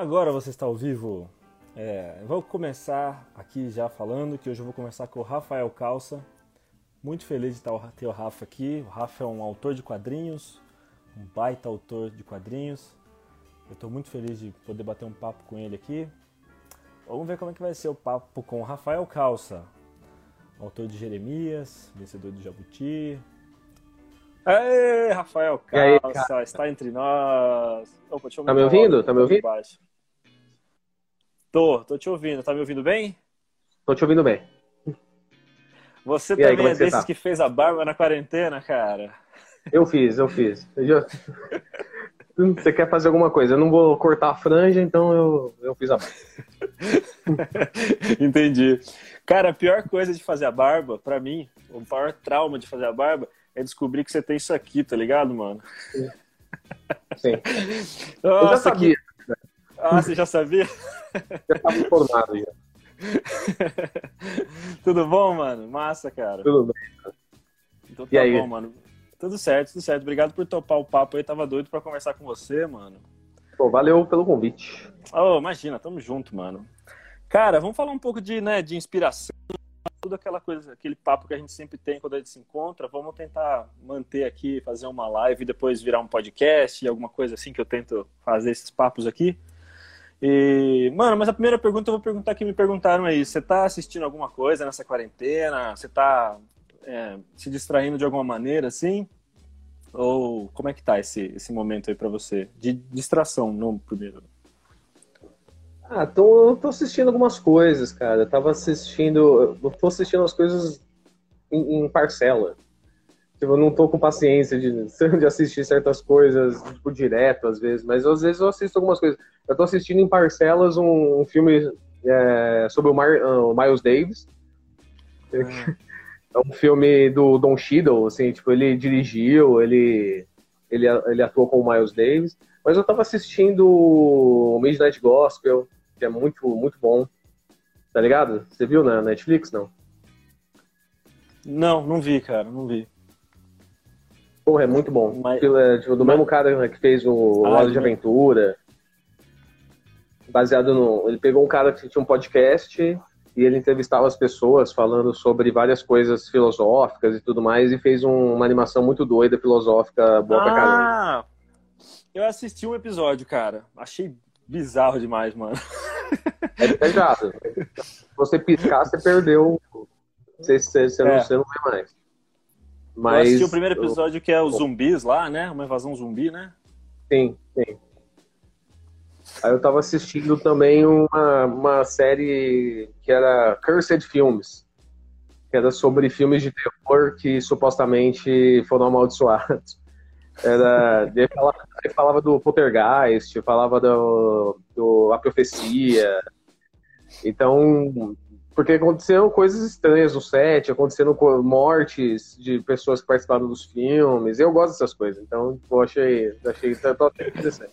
Agora você está ao vivo. É, vou começar aqui já falando que hoje eu vou começar com o Rafael Calça. Muito feliz de ter o Rafa aqui. O Rafa é um autor de quadrinhos, um baita autor de quadrinhos. Eu estou muito feliz de poder bater um papo com ele aqui. Vamos ver como é que vai ser o papo com o Rafael Calça, autor de Jeremias, vencedor do Jabuti. Ei, Rafael Calça, aí, está entre nós. Opa, tá me ouvindo? Tá me ouvindo? Baixo. Tô, tô te ouvindo. Tá me ouvindo bem? Tô te ouvindo bem. Você e também aí, é, é desses tá? que fez a barba na quarentena, cara? Eu fiz, eu fiz. Eu. Você quer fazer alguma coisa? Eu não vou cortar a franja, então eu, eu fiz a barba. Entendi. Cara, a pior coisa de fazer a barba, pra mim, o maior trauma de fazer a barba é descobrir que você tem isso aqui, tá ligado, mano? Sim. Sim. Nossa, eu já sabia. Que... Ah, você já sabia? Já estava informado já. Tudo bom, mano? Massa, cara. Tudo bem. Então tá e aí? bom, mano. Tudo certo, tudo certo. Obrigado por topar o papo aí. Tava doido para conversar com você, mano. Pô, valeu pelo convite. Oh, imagina, tamo junto, mano. Cara, vamos falar um pouco de, né, de inspiração, tudo aquela coisa, aquele papo que a gente sempre tem quando a gente se encontra. Vamos tentar manter aqui, fazer uma live e depois virar um podcast, alguma coisa assim que eu tento fazer esses papos aqui. E, mano, mas a primeira pergunta eu vou perguntar que me perguntaram aí. Você tá assistindo alguma coisa nessa quarentena? Você tá é, se distraindo de alguma maneira, assim? Ou como é que tá esse, esse momento aí para você? De distração, não primeiro. Ah, tô, tô assistindo algumas coisas, cara. Eu tava assistindo. Eu tô assistindo as coisas em, em parcela. Tipo, eu não tô com paciência de, de assistir certas coisas, tipo, direto, às vezes, mas às vezes eu assisto algumas coisas. Eu tô assistindo em parcelas um, um filme é, sobre o, Mar, uh, o, Miles Davis. Ah. É um filme do Don Cheadle, assim, tipo, ele dirigiu, ele, ele, ele atuou com o Miles Davis. Mas eu tava assistindo o Midnight Gospel, que é muito, muito bom. Tá ligado? Você viu na Netflix, não? Não, não vi, cara, não vi. Porra, é muito bom. Mas... É, tipo, do Mas... mesmo cara que fez o ah, Hora de Aventura. Baseado no. Ele pegou um cara que tinha um podcast e ele entrevistava as pessoas falando sobre várias coisas filosóficas e tudo mais e fez um, uma animação muito doida, filosófica, boa ah, pra caramba. Eu assisti um episódio, cara. Achei bizarro demais, mano. É pesado. Se você piscar, você perdeu. Você, você, você, é. não, você não vê mais. Mas, eu assisti o primeiro episódio que é os zumbis lá, né? Uma invasão zumbi, né? Sim, sim. Aí eu tava assistindo também uma, uma série que era Cursed Films, que era sobre filmes de terror que supostamente foram amaldiçoados. Era, ele, falava, ele falava do Poltergeist, falava do, do A Profecia. Então, porque aconteceram coisas estranhas no set, aconteceram mortes de pessoas que participaram dos filmes. Eu gosto dessas coisas, então eu achei, achei até interessante.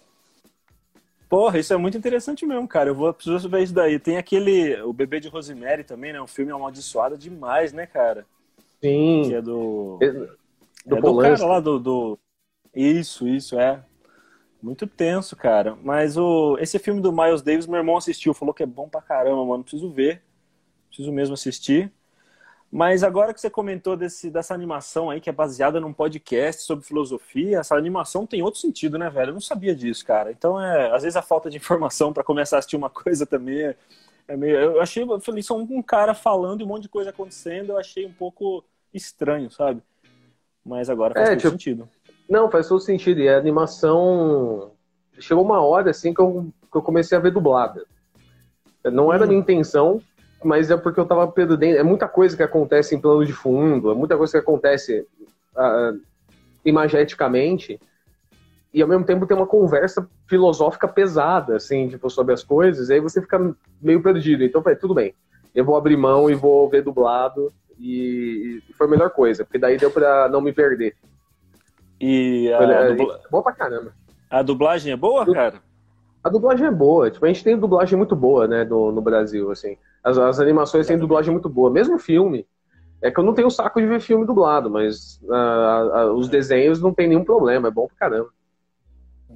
Porra, isso é muito interessante mesmo, cara. Eu vou preciso ver isso daí. Tem aquele. O Bebê de Rosemary também, né? Um filme amaldiçoado demais, né, cara? Sim. Que é do. Do, é do cara lá do, do. Isso, isso, é. Muito tenso, cara. Mas o... esse filme do Miles Davis, meu irmão assistiu, falou que é bom pra caramba, mano. Preciso ver. Preciso mesmo assistir. Mas agora que você comentou desse, dessa animação aí, que é baseada num podcast sobre filosofia, essa animação tem outro sentido, né, velho? Eu não sabia disso, cara. Então, é, às vezes a falta de informação para começar a assistir uma coisa também é, é, meio. Eu achei, eu falei, só um cara falando e um monte de coisa acontecendo, eu achei um pouco estranho, sabe? Mas agora faz é, todo tipo, sentido. Não, faz todo sentido. E a animação. Chegou uma hora assim que eu, que eu comecei a ver dublada. Não era hum. minha intenção, mas é porque eu tava perdendo. É muita coisa que acontece em plano de fundo, é muita coisa que acontece uh, imageticamente, e ao mesmo tempo tem uma conversa filosófica pesada, assim, tipo, sobre as coisas, e aí você fica meio perdido. Então, falei, tudo bem, eu vou abrir mão e vou ver dublado, e, e foi a melhor coisa, porque daí deu pra não me perder. E a, foi, é, dubla... boa pra caramba. A dublagem é boa, cara? A dublagem é boa, tipo, a gente tem dublagem muito boa, né, no, no Brasil, assim. As, as animações têm dublagem muito boa. Mesmo filme. É que eu não tenho saco de ver filme dublado, mas uh, uh, os desenhos não tem nenhum problema. É bom pra caramba.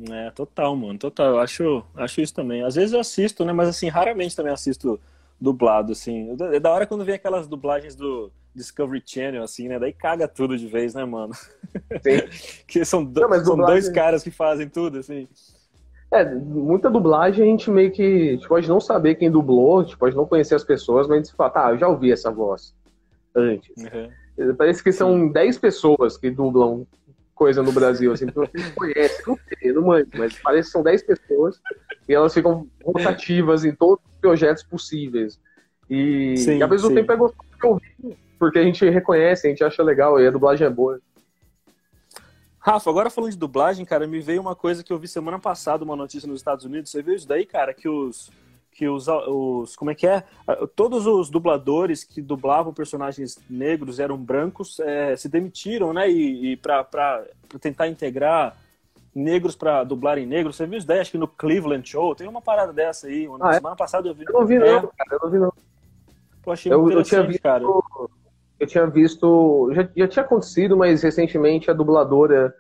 É, total, mano, total. Eu acho, acho isso também. Às vezes eu assisto, né? Mas assim, raramente também assisto dublado, assim. É da hora quando vem aquelas dublagens do Discovery Channel, assim, né? Daí caga tudo de vez, né, mano? Sim. que são, do, Não, são dois caras que fazem tudo, assim. É, muita dublagem a gente meio que. A gente pode não saber quem dublou, a gente pode não conhecer as pessoas, mas a gente fala, tá, eu já ouvi essa voz antes. Uhum. Parece que são 10 pessoas que dublam coisa no Brasil, assim, porque você conhece, não sei, não manjo, mas parece que são 10 pessoas e elas ficam rotativas em todos os projetos possíveis. E, sim, e ao mesmo sim. tempo é gostoso de ouvir, porque a gente reconhece, a gente acha legal e a dublagem é boa. Rafa, agora falando de dublagem, cara, me veio uma coisa que eu vi semana passada, uma notícia nos Estados Unidos. Você viu isso daí, cara? Que os, que os, os como é que é? Todos os dubladores que dublavam personagens negros eram brancos é, se demitiram, né? E, e para tentar integrar negros para dublarem negros. Você viu isso daí? Acho que no Cleveland Show tem uma parada dessa aí. Ah, é? semana é? passada eu vi. Eu não vi é. não, cara. Eu não vi não. Pô, achei eu, eu tinha visto, cara. Eu tinha visto, já, já tinha acontecido, mas recentemente a dubladora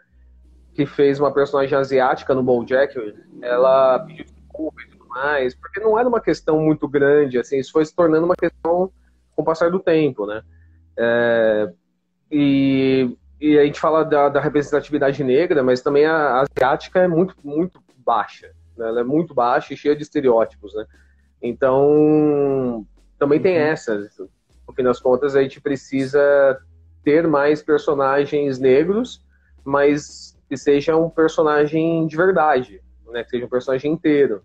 que fez uma personagem asiática no BoJack, ela pediu desculpa mais, porque não era uma questão muito grande, assim, isso foi se tornando uma questão com o passar do tempo, né? É, e, e a gente fala da, da, representatividade negra, mas também a, a asiática é muito, muito baixa, né? ela é muito baixa e cheia de estereótipos, né? Então, também uhum. tem essa, no fim das contas, a gente precisa ter mais personagens negros, mas que seja um personagem de verdade, né? Que seja um personagem inteiro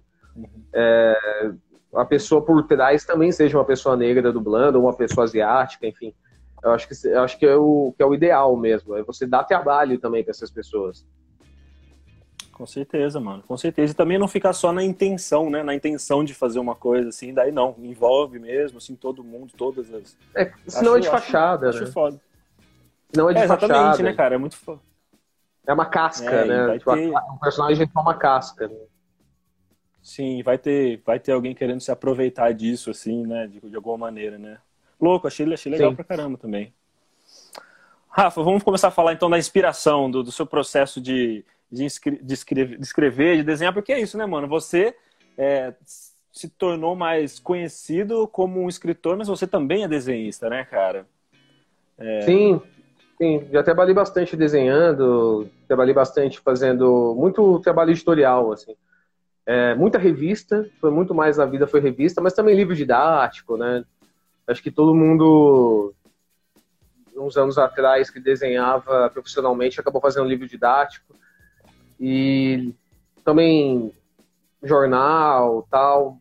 é, a pessoa por trás também seja uma pessoa negra dublando, ou uma pessoa asiática, enfim. Eu acho que, eu acho que, é, o, que é o ideal mesmo. É você dar trabalho também para essas pessoas. Com certeza, mano. Com certeza. E também não ficar só na intenção, né? Na intenção de fazer uma coisa assim, daí não. Envolve mesmo, assim, todo mundo, todas as. É, senão acho, é de fachada, acho, né? Acho foda. Senão é de é, exatamente, fachada. né, cara? É muito foda. É uma casca, é, né? Tipo, ter... O personagem é uma casca. Né? Sim, vai ter, vai ter alguém querendo se aproveitar disso, assim, né? De, de alguma maneira, né? Louco, achei, achei legal Sim. pra caramba também. Rafa, vamos começar a falar então da inspiração, do, do seu processo de, de, de, escrever, de escrever, de desenhar, porque é isso, né, mano? Você é, se tornou mais conhecido como um escritor, mas você também é desenhista, né, cara? É... Sim, sim. Já trabalhei bastante desenhando, trabalhei bastante fazendo muito trabalho editorial, assim. É, muita revista, foi muito mais na vida foi revista, mas também livro didático, né? Acho que todo mundo, uns anos atrás, que desenhava profissionalmente, acabou fazendo livro didático. E também jornal, tal.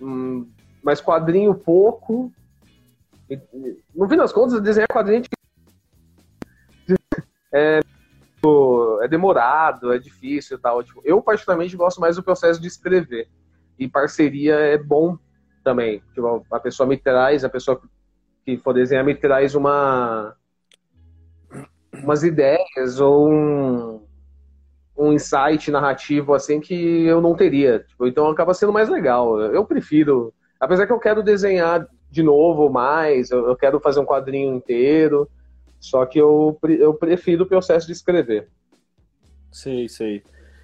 Hum, mas quadrinho pouco. no fim das contas, desenhar quadrinho é, é demorado, é difícil tal. Tipo, eu, particularmente, gosto mais do processo de escrever. E parceria é bom também. Tipo, a pessoa me traz, a pessoa que for desenhar me traz uma umas ideias ou um, um insight narrativo assim que eu não teria. Tipo, então acaba sendo mais legal. Eu prefiro, apesar que eu quero desenhar de novo mais, eu, eu quero fazer um quadrinho inteiro. Só que eu, eu prefiro o processo de escrever. Sei, sei.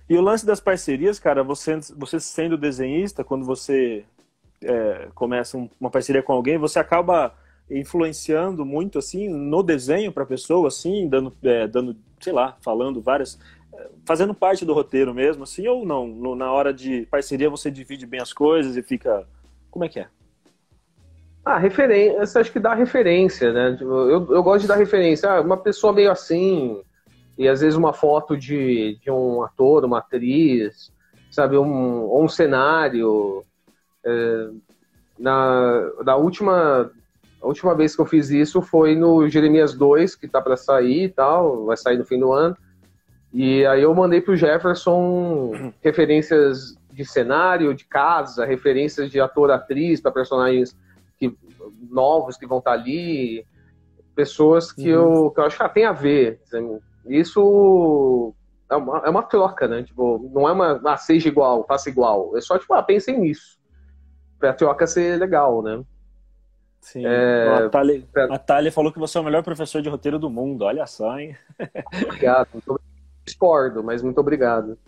E o lance das parcerias, cara, você, você sendo desenhista, quando você é, começa uma parceria com alguém, você acaba influenciando muito, assim, no desenho para a pessoa, assim, dando, é, dando, sei lá, falando várias, fazendo parte do roteiro mesmo, assim, ou não? No, na hora de parceria você divide bem as coisas e fica... Como é que é? Ah, referência, acho que dá referência, né? Tipo, eu, eu gosto de dar referência. Ah, uma pessoa meio assim, e às vezes uma foto de, de um ator, uma atriz, sabe? Um, ou um cenário. É, na, na última, a última vez que eu fiz isso foi no Jeremias 2, que tá para sair e tal, vai sair no fim do ano. E aí eu mandei pro Jefferson referências de cenário, de casa, referências de ator, atriz, para personagens que, novos que vão estar ali, pessoas que, uhum. eu, que eu acho que ah, tem a ver. Isso é uma, é uma troca, né? Tipo, não é uma, ah, seja igual, faça igual. É só, tipo, ah, pensem nisso. Pra troca ser legal, né? Sim. É... A, Thalia, a Thalia falou que você é o melhor professor de roteiro do mundo. Olha só, hein? Obrigado. Muito... Discordo, mas muito obrigado.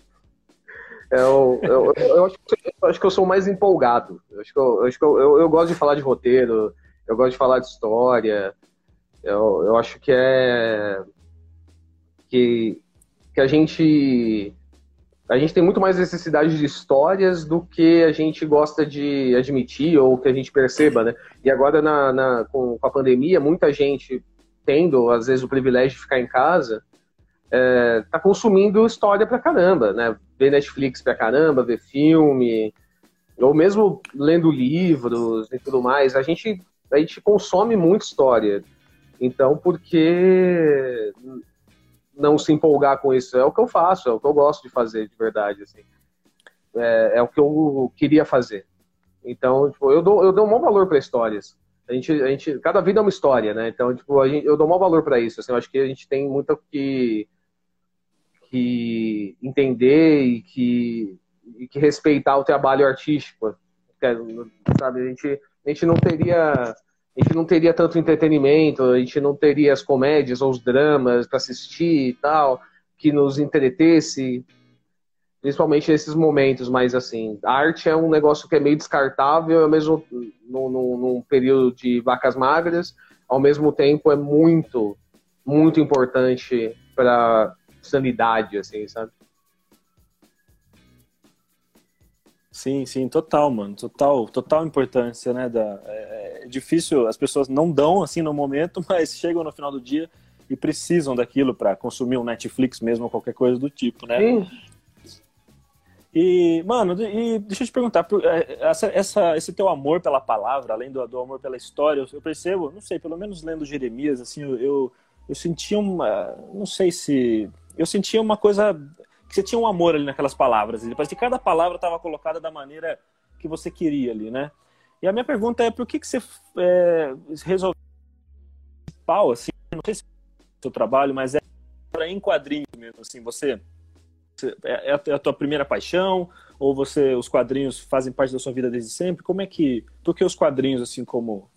Eu, eu, eu, acho, eu, acho, que eu sou mais empolgado. Eu acho que, eu, acho que eu, gosto de falar de roteiro, eu gosto de falar de história. Eu, eu acho que é. Que, que a gente. A gente tem muito mais necessidade de histórias do que a gente gosta de admitir ou que a gente perceba, né? E agora, na, na com, com a pandemia, muita gente tendo, às vezes, o privilégio de ficar em casa, é, tá consumindo história pra caramba, né? Ver Netflix pra caramba, ver filme, ou mesmo lendo livros e tudo mais. A gente, a gente consome muita história. Então, por que não se empolgar com isso? É o que eu faço, é o que eu gosto de fazer, de verdade, assim. É, é o que eu queria fazer. Então, tipo, eu dou, eu dou um valor para histórias. A gente, a gente, cada vida é uma história, né? Então, tipo, gente, eu dou um bom valor para isso. Assim, eu acho que a gente tem muito que que entender e que, e que respeitar o trabalho artístico. Sabe? A, gente, a gente não teria a gente não teria tanto entretenimento, a gente não teria as comédias ou os dramas para assistir e tal, que nos entretesse, principalmente nesses momentos mais assim. A arte é um negócio que é meio descartável, ao mesmo num, num período de vacas magras, ao mesmo tempo é muito, muito importante para sanidade, assim, sabe? Sim, sim, total, mano, total, total importância, né? Da, é, é, difícil, as pessoas não dão assim no momento, mas chegam no final do dia e precisam daquilo para consumir um Netflix mesmo ou qualquer coisa do tipo, né? Sim. E, mano, e deixa eu te perguntar, é, essa, essa, esse teu amor pela palavra, além do, do amor pela história, eu percebo, não sei, pelo menos lendo Jeremias, assim, eu, eu, eu sentia uma, não sei se eu sentia uma coisa que você tinha um amor ali naquelas palavras. E parece que cada palavra estava colocada da maneira que você queria ali, né? E a minha pergunta é por que, que você é, resolveu pau, assim, não sei se é o seu trabalho, mas é em quadrinhos mesmo, assim, você é, é, é a tua primeira paixão ou você os quadrinhos fazem parte da sua vida desde sempre? Como é que, por que os quadrinhos assim como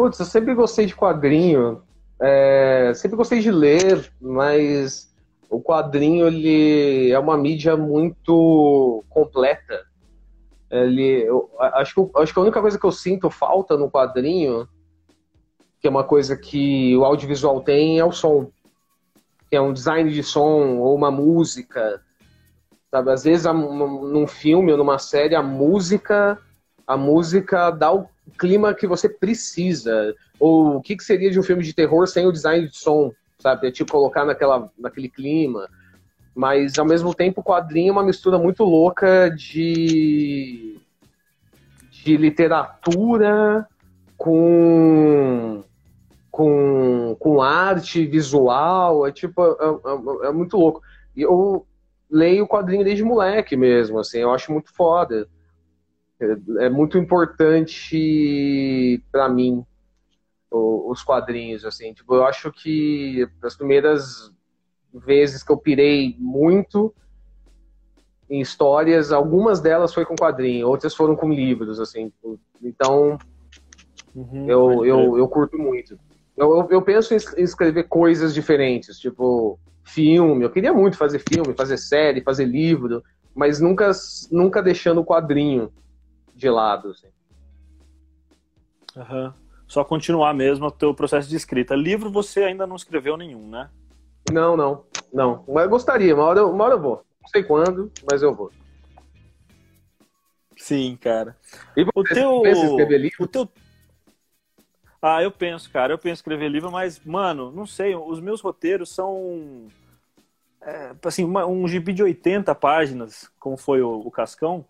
Putz, eu sempre gostei de quadrinho. É, sempre gostei de ler, mas o quadrinho ele é uma mídia muito completa. Ele, eu, acho, que, acho que a única coisa que eu sinto falta no quadrinho, que é uma coisa que o audiovisual tem, é o som. Que é um design de som ou uma música. Sabe? Às vezes, num filme ou numa série, a música, a música dá o clima que você precisa. Ou o que, que seria de um filme de terror sem o design de som, sabe? É tipo colocar naquela, naquele clima. Mas ao mesmo tempo o quadrinho é uma mistura muito louca de, de literatura com, com, com arte visual. É tipo, é, é, é muito louco. E eu leio o quadrinho desde moleque mesmo, assim, eu acho muito foda é, muito importante para mim os quadrinhos assim. Tipo eu acho que as primeiras vezes que eu pirei muito em histórias algumas delas foi com quadrinho outras foram com livros assim. Então uhum, eu, eu, eu curto muito. Eu, eu, eu penso em escrever coisas diferentes tipo filme. Eu queria muito fazer filme fazer série fazer livro mas nunca nunca deixando o quadrinho de lado. Assim. Uhum. Só continuar mesmo o teu processo de escrita. Livro você ainda não escreveu nenhum, né? Não, não, não. Mas eu gostaria, uma hora, uma hora eu vou. Não sei quando, mas eu vou. Sim, cara. E você, o teu, pensa em escrever livro? O teu... Ah, eu penso, cara. Eu penso em escrever livro, mas, mano, não sei. Os meus roteiros são. É, assim, uma, um gibi de 80 páginas, como foi o, o Cascão.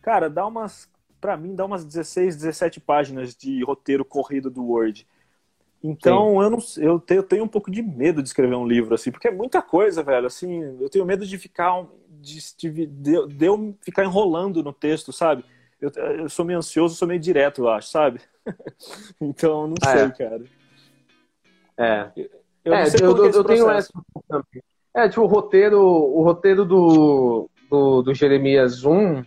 Cara, dá umas para mim, dá umas 16, 17 páginas de roteiro corrido do Word. Então, eu não eu tenho, eu tenho um pouco de medo de escrever um livro, assim, porque é muita coisa, velho. Assim, eu tenho medo de ficar. de, de, de eu ficar enrolando no texto, sabe? Eu, eu sou meio ansioso, sou meio direto, eu acho, sabe? então, não ah, sei, é. cara. É. Eu, é, eu, eu, eu tenho essa também. É, tipo, o roteiro, o roteiro do, do, do Jeremias 1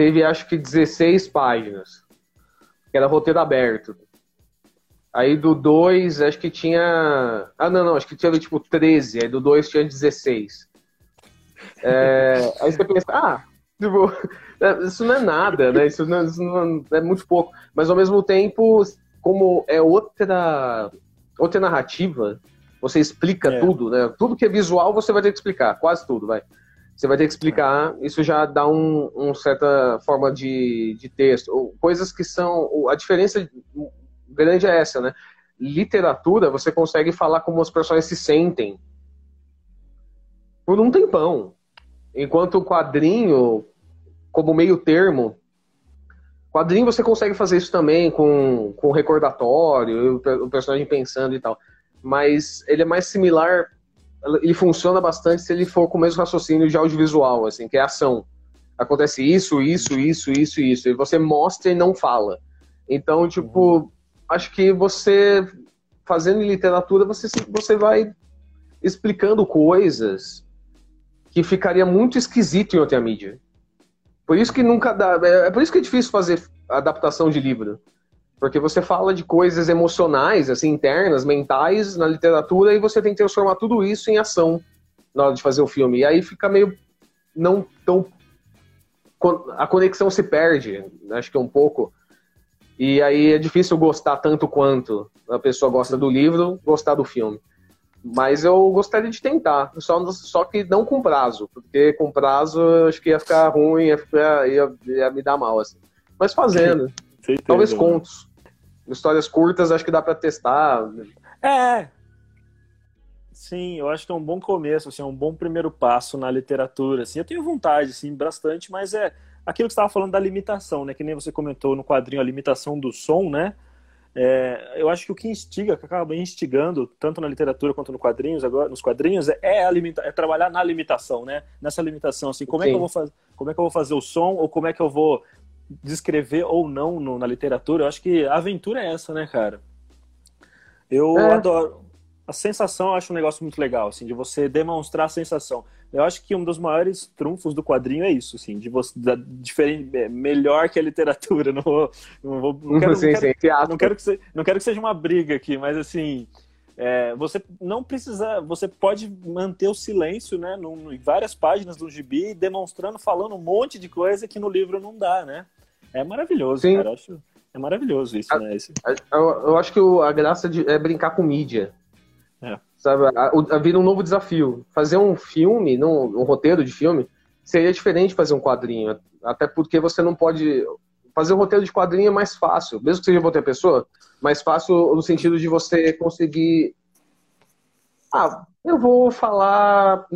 teve acho que 16 páginas, que era roteiro aberto. Aí do 2, acho que tinha. Ah, não, não, acho que tinha tipo 13, aí do 2 tinha 16. É, aí você pensa, ah, tipo, é, isso não é nada, né? Isso não, isso não é muito pouco. Mas ao mesmo tempo, como é outra, outra narrativa, você explica é. tudo, né? Tudo que é visual você vai ter que explicar, quase tudo, vai. Você vai ter que explicar, isso já dá um, um certa forma de, de texto. Coisas que são. A diferença grande é essa, né? Literatura, você consegue falar como as pessoas se sentem por um tempão. Enquanto o quadrinho, como meio termo, quadrinho você consegue fazer isso também com, com recordatório, o personagem pensando e tal. Mas ele é mais similar ele funciona bastante se ele for com o mesmo raciocínio de audiovisual, assim, que é ação. Acontece isso, isso, isso, isso, isso. E você mostra e não fala. Então, tipo, uhum. acho que você, fazendo literatura, você, você vai explicando coisas que ficaria muito esquisito em outra mídia. Por isso que nunca dá. É, é por isso que é difícil fazer adaptação de livro. Porque você fala de coisas emocionais, assim, internas, mentais na literatura, e você tem que transformar tudo isso em ação na hora de fazer o filme. E aí fica meio não tão. A conexão se perde, acho que é um pouco. E aí é difícil gostar tanto quanto a pessoa gosta do livro, gostar do filme. Mas eu gostaria de tentar, só, só que não com prazo, porque com prazo acho que ia ficar ruim, ia, ficar, ia, ia me dar mal, assim. Mas fazendo. Certeza, Talvez né? contos histórias curtas, acho que dá para testar. É. Sim, eu acho que é um bom começo, assim, é um bom primeiro passo na literatura. Assim, eu tenho vontade, assim, bastante, mas é aquilo que você estava falando da limitação, né? Que nem você comentou no quadrinho a limitação do som, né? É, eu acho que o que instiga, que acaba instigando, tanto na literatura quanto no quadrinhos, agora, nos quadrinhos, é, a limita é trabalhar na limitação, né? Nessa limitação, assim, como é, que eu vou fazer, como é que eu vou fazer o som, ou como é que eu vou descrever ou não no, na literatura, eu acho que a aventura é essa, né, cara? Eu é. adoro. A sensação eu acho um negócio muito legal, assim, de você demonstrar a sensação. Eu acho que um dos maiores trunfos do quadrinho é isso, assim, de você da, diferente, é, melhor que a literatura. Não vou, não, vou, não, quero, sim, não, quero, sim, não, quero que seja, não quero que seja uma briga aqui, mas assim, é, você não precisa, você pode manter o silêncio, né, em várias páginas do gibi, demonstrando, falando um monte de coisa que no livro não dá, né? É maravilhoso, Sim. cara. Acho, é maravilhoso isso, a, né? Esse... Eu, eu, acho que o, a graça de, é brincar com mídia. É. Sabe? A, a, vir um novo desafio. Fazer um filme, num, um roteiro de filme, seria diferente fazer um quadrinho. Até porque você não pode. Fazer um roteiro de quadrinho é mais fácil, mesmo que seja outra pessoa, mais fácil no sentido de você conseguir. Ah, eu vou falar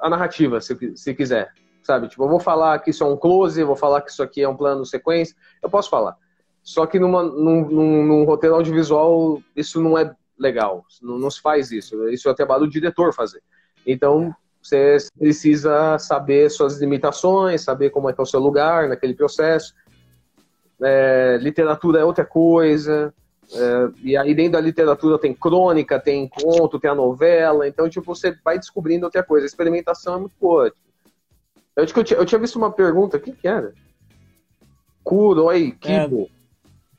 a narrativa, se, se quiser sabe? Tipo, eu vou falar que isso é um close, eu vou falar que isso aqui é um plano sequência, eu posso falar. Só que numa, num, num, num roteiro audiovisual, isso não é legal, não, não se faz isso. Isso é trabalho do diretor fazer. Então, você precisa saber suas limitações, saber como é que é o seu lugar naquele processo. É, literatura é outra coisa. É, e aí dentro da literatura tem crônica, tem conto, tem a novela. Então, tipo, você vai descobrindo outra coisa. A experimentação é muito boa. Eu, eu, tinha, eu tinha visto uma pergunta, o que, que era? Kuroi Kibo. É.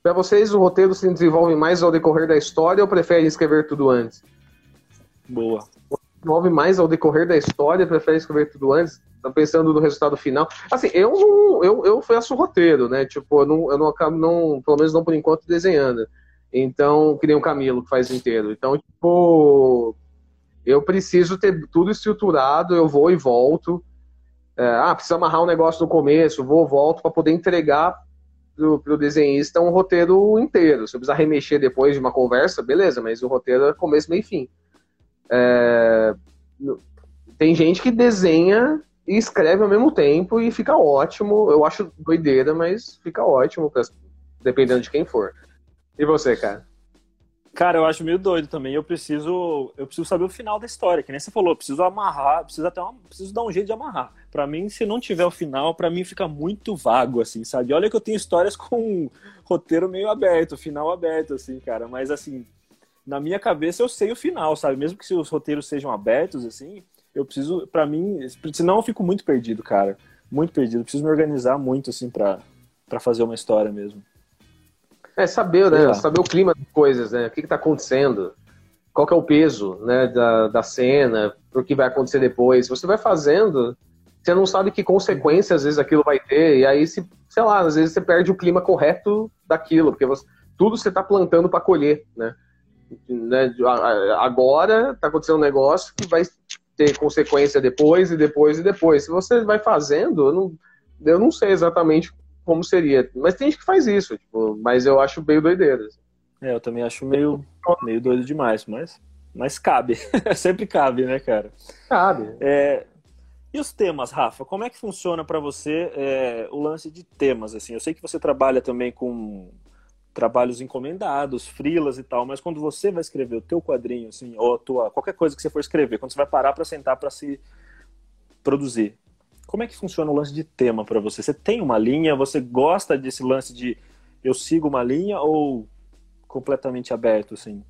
Para vocês, o roteiro se desenvolve mais ao decorrer da história ou prefere escrever tudo antes? Boa. Desenvolve mais ao decorrer da história, prefere escrever tudo antes? Tá pensando no resultado final? Assim, eu não, eu, eu faço o roteiro, né? Tipo, eu não, eu não acabo, não, pelo menos não por enquanto, desenhando. Então, que nem o Camilo que faz inteiro. Então, tipo, eu preciso ter tudo estruturado, eu vou e volto. É, ah, precisa amarrar um negócio no começo, vou, volto para poder entregar para o desenhista um roteiro inteiro. Se eu precisar remexer depois de uma conversa, beleza, mas o roteiro é começo, meio e fim. É, tem gente que desenha e escreve ao mesmo tempo e fica ótimo. Eu acho doideira, mas fica ótimo, dependendo de quem for. E você, cara? Cara, eu acho meio doido também. Eu preciso, eu preciso saber o final da história, que nem você falou. Preciso amarrar, preciso até uma, preciso dar um jeito de amarrar. Para mim, se não tiver o final, para mim fica muito vago, assim, sabe? Olha que eu tenho histórias com roteiro meio aberto, final aberto, assim, cara. Mas assim, na minha cabeça eu sei o final, sabe? Mesmo que os roteiros sejam abertos, assim, eu preciso, para mim, senão eu fico muito perdido, cara. Muito perdido. Eu preciso me organizar muito, assim, para para fazer uma história mesmo. É saber, né? Saber o clima das coisas, né? O que está acontecendo, qual que é o peso, né? Da, da cena, o que vai acontecer depois. Você vai fazendo você não sabe que consequências às vezes aquilo vai ter, e aí, se, sei lá, às vezes você perde o clima correto daquilo, porque você, tudo você está plantando para colher, né? né? Agora está acontecendo um negócio que vai ter consequência depois, e depois, e depois. Se você vai fazendo, eu não, eu não sei exatamente como seria, mas tem gente que faz isso, tipo, mas eu acho meio doideira. Assim. É, eu também acho meio, meio doido demais, mas, mas cabe. Sempre cabe, né, cara? Cabe. É, e os temas, Rafa? Como é que funciona para você é, o lance de temas? Assim, eu sei que você trabalha também com trabalhos encomendados, frilas e tal, mas quando você vai escrever o teu quadrinho, assim, ou tua, qualquer coisa que você for escrever, quando você vai parar para sentar para se produzir, como é que funciona o lance de tema para você? Você tem uma linha? Você gosta desse lance de eu sigo uma linha ou completamente aberto, assim?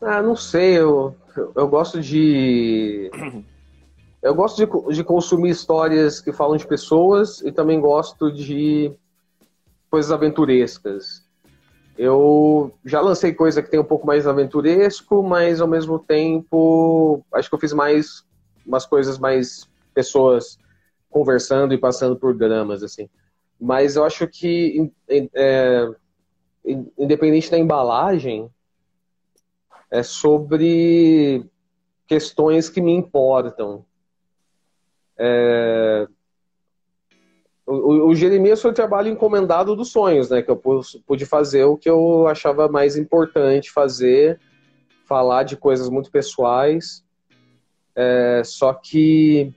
Ah, não sei, eu, eu gosto de Eu gosto de, de consumir histórias que falam de pessoas e também gosto de coisas aventurescas. Eu já lancei coisa que tem um pouco mais aventuresco, mas ao mesmo tempo acho que eu fiz mais umas coisas mais pessoas conversando e passando por dramas assim. Mas eu acho que é, independente da embalagem é sobre questões que me importam. É... O, o, Jeremias foi o trabalho encomendado dos sonhos, né? Que eu pude fazer o que eu achava mais importante fazer, falar de coisas muito pessoais. É, só que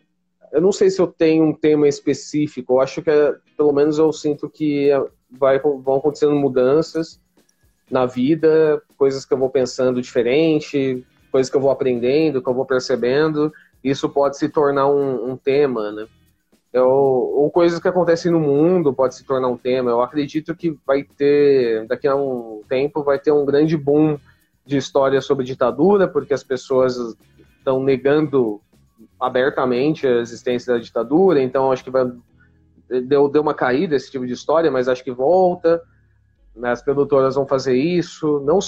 eu não sei se eu tenho um tema específico. Eu acho que, é, pelo menos, eu sinto que vai, vão acontecendo mudanças na vida, coisas que eu vou pensando diferente, coisas que eu vou aprendendo, que eu vou percebendo isso pode se tornar um, um tema, né? Eu, ou coisas que acontecem no mundo pode se tornar um tema. Eu acredito que vai ter, daqui a um tempo, vai ter um grande boom de histórias sobre ditadura, porque as pessoas estão negando abertamente a existência da ditadura, então acho que vai, deu, deu uma caída esse tipo de história, mas acho que volta. Né? As produtoras vão fazer isso, não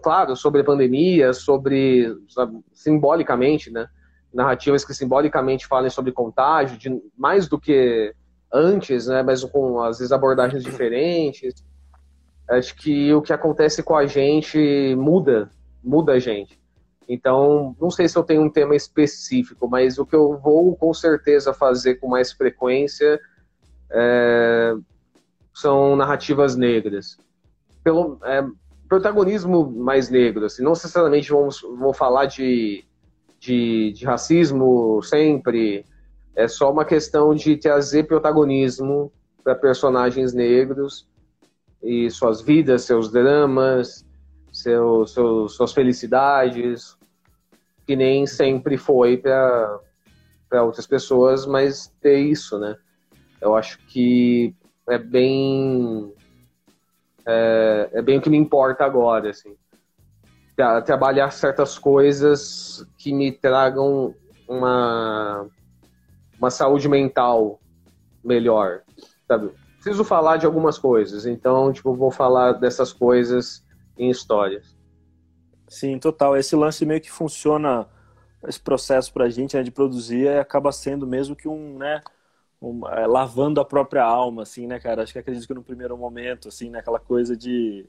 claro, sobre a pandemia, sobre sabe, simbolicamente, né? Narrativas que simbolicamente falem sobre contágio, de, mais do que antes, né, mas com às vezes abordagens diferentes. Acho que o que acontece com a gente muda, muda a gente. Então, não sei se eu tenho um tema específico, mas o que eu vou com certeza fazer com mais frequência é, são narrativas negras. Pelo é, protagonismo mais negro, assim, não necessariamente vamos, vou falar de de, de racismo sempre. É só uma questão de trazer protagonismo para personagens negros e suas vidas, seus dramas, seu, seu, suas felicidades, que nem sempre foi para outras pessoas, mas ter isso, né? Eu acho que é bem é, é bem o que me importa agora, assim trabalhar certas coisas que me tragam uma, uma saúde mental melhor, sabe? Preciso falar de algumas coisas, então, tipo, vou falar dessas coisas em histórias. Sim, total. Esse lance meio que funciona, esse processo pra gente, né, de produzir, acaba sendo mesmo que um, né, um, é, lavando a própria alma, assim, né, cara? Acho que acredito que no primeiro momento, assim, né, aquela coisa de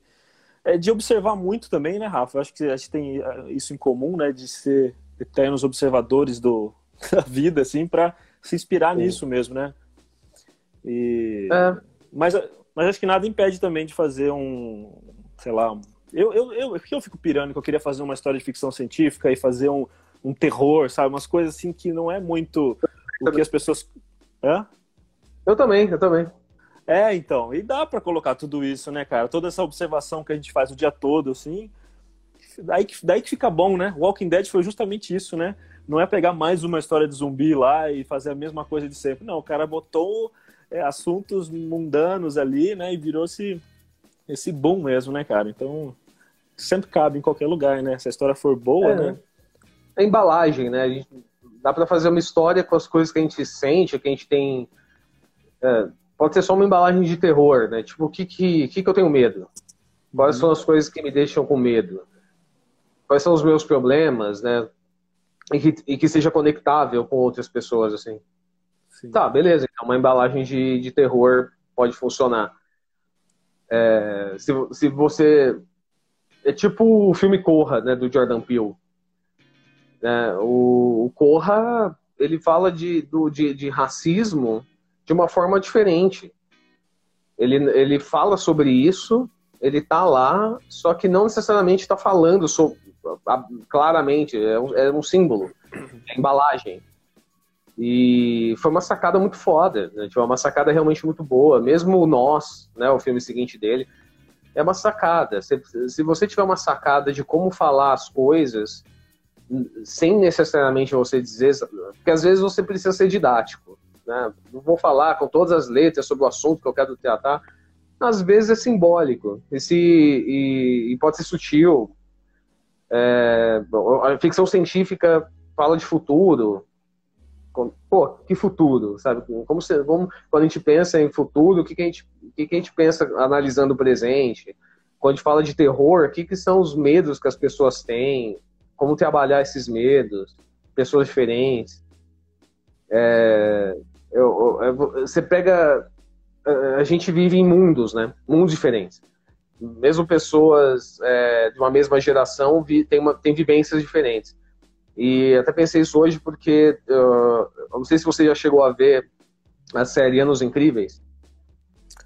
é de observar muito também, né, Rafa? Eu acho que a gente tem é, isso em comum, né, de ser eternos observadores do, da vida, assim, para se inspirar Sim. nisso mesmo, né? E... É. Mas, mas acho que nada impede também de fazer um, sei lá, eu, eu, eu, eu fico pirando que eu queria fazer uma história de ficção científica e fazer um, um terror, sabe? Umas coisas assim que não é muito o que as pessoas. Hã? Eu também, eu também. É, então, e dá para colocar tudo isso, né, cara? Toda essa observação que a gente faz o dia todo, assim, daí que, daí que fica bom, né? Walking Dead foi justamente isso, né? Não é pegar mais uma história de zumbi lá e fazer a mesma coisa de sempre. Não, o cara botou é, assuntos mundanos ali, né? E virou esse, esse boom mesmo, né, cara? Então, sempre cabe em qualquer lugar, né? Se a história for boa, é, né? A embalagem, né? A gente, dá para fazer uma história com as coisas que a gente sente, que a gente tem... É, pode ser só uma embalagem de terror, né? Tipo, o que, que, que, que eu tenho medo? Quais são as coisas que me deixam com medo? Quais são os meus problemas, né? E que, e que seja conectável com outras pessoas, assim. Sim. Tá, beleza. Então, uma embalagem de, de terror pode funcionar. É, se, se você. É tipo o filme Corra, né, do Jordan Peele. É, o, o Corra, ele fala de, do, de, de racismo de uma forma diferente. Ele, ele fala sobre isso, ele tá lá, só que não necessariamente está falando sobre, claramente, é um, é um símbolo, é embalagem. E foi uma sacada muito foda, né? Tipo, uma sacada realmente muito boa. Mesmo Nós, né, o filme seguinte dele, é uma sacada. Se, se você tiver uma sacada de como falar as coisas, sem necessariamente você dizer, porque às vezes você precisa ser didático. Né? Não vou falar com todas as letras sobre o assunto que eu quero tratar. Às vezes é simbólico e, se, e, e pode ser sutil. É, a ficção científica fala de futuro, pô, que futuro, sabe? Como, se, como quando a gente pensa em futuro, o que, que, a, gente, o que, que a gente pensa analisando o presente? Quando a gente fala de terror, o que, que são os medos que as pessoas têm? Como trabalhar esses medos? Pessoas diferentes. É, eu, eu, você pega. A gente vive em mundos, né? Mundos diferentes. Mesmo pessoas é, de uma mesma geração vi, tem, uma, vivências diferentes. E até pensei isso hoje porque uh, eu não sei se você já chegou a ver a série Anos Incríveis.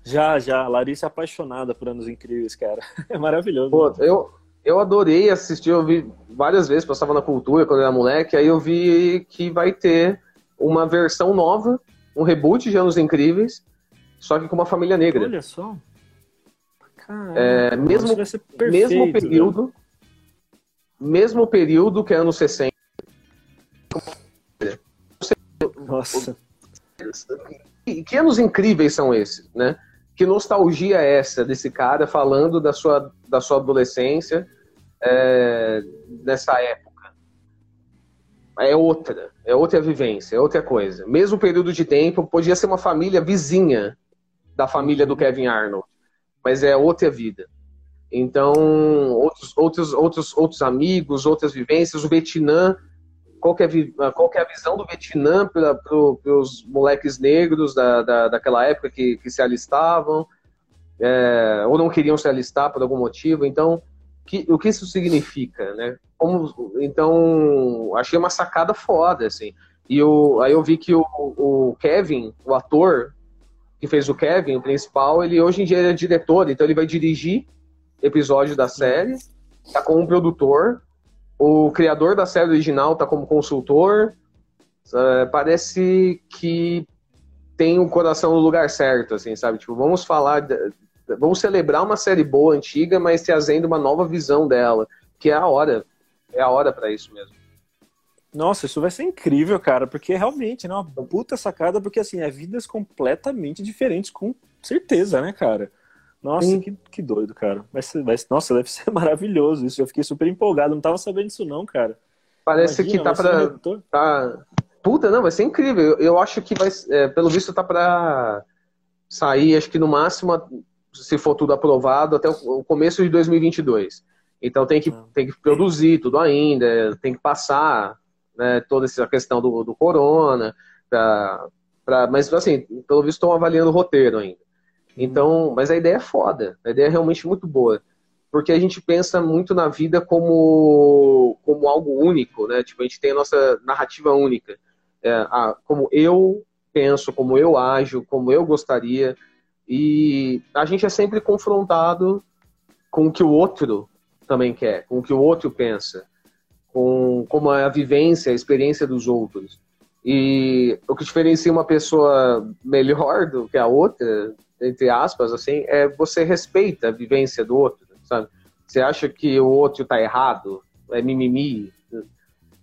Já, já. Larissa é apaixonada por Anos Incríveis, cara. É maravilhoso. Pô, eu, eu adorei assistir, eu vi várias vezes, passava na cultura quando era moleque, aí eu vi que vai ter uma versão nova, um reboot de Anos Incríveis, só que com uma família negra. Olha só. Caramba, é, mesmo, perfeito, mesmo período, mesmo período que é anos 60, nossa. Que, que anos incríveis são esses, né? Que nostalgia é essa desse cara falando da sua, da sua adolescência é, nessa época? É outra, é outra vivência, é outra coisa. Mesmo período de tempo, podia ser uma família vizinha da família do Kevin Arnold, mas é outra vida. Então, outros, outros, outros, outros amigos, outras vivências, o Vietnã qual que é, qual que é a visão do Vietnã para pro, os moleques negros da, da, daquela época que, que se alistavam, é, ou não queriam se alistar por algum motivo. Então, que, o que isso significa, né? Como, então, achei uma sacada foda, assim. E eu, aí eu vi que o, o Kevin, o ator que fez o Kevin, o principal, ele hoje em dia é diretor, então ele vai dirigir episódio da série, tá com um produtor, o criador da série original tá como consultor. É, parece que tem o coração no lugar certo, assim, sabe? Tipo, vamos falar, vamos celebrar uma série boa, antiga, mas trazendo uma nova visão dela, que é a hora, é a hora para isso mesmo. Nossa, isso vai ser incrível, cara, porque realmente, né, uma puta sacada, porque assim, é vidas completamente diferentes, com certeza, né, cara? Nossa, que, que doido, cara. Vai ser, vai, nossa, deve ser maravilhoso isso. Eu fiquei super empolgado. Não tava sabendo disso, não, cara. Parece Imagina, que tá pra. Tá... Puta, não, vai ser incrível. Eu, eu acho que vai. É, pelo visto, tá pra sair, acho que no máximo, se for tudo aprovado, até o começo de 2022. Então tem que, ah. tem que produzir tudo ainda, tem que passar né, toda essa questão do, do corona. Pra, pra, mas, assim, pelo visto, estão avaliando o roteiro ainda. Então, mas a ideia é foda, a ideia é realmente muito boa. Porque a gente pensa muito na vida como, como algo único, né? Tipo, a gente tem a nossa narrativa única. É, a, como eu penso, como eu ajo, como eu gostaria. E a gente é sempre confrontado com o que o outro também quer, com o que o outro pensa, com como é a vivência, a experiência dos outros. E o que diferencia uma pessoa melhor do que a outra entre aspas, assim, é você respeita a vivência do outro, sabe? Você acha que o outro tá errado, é mimimi.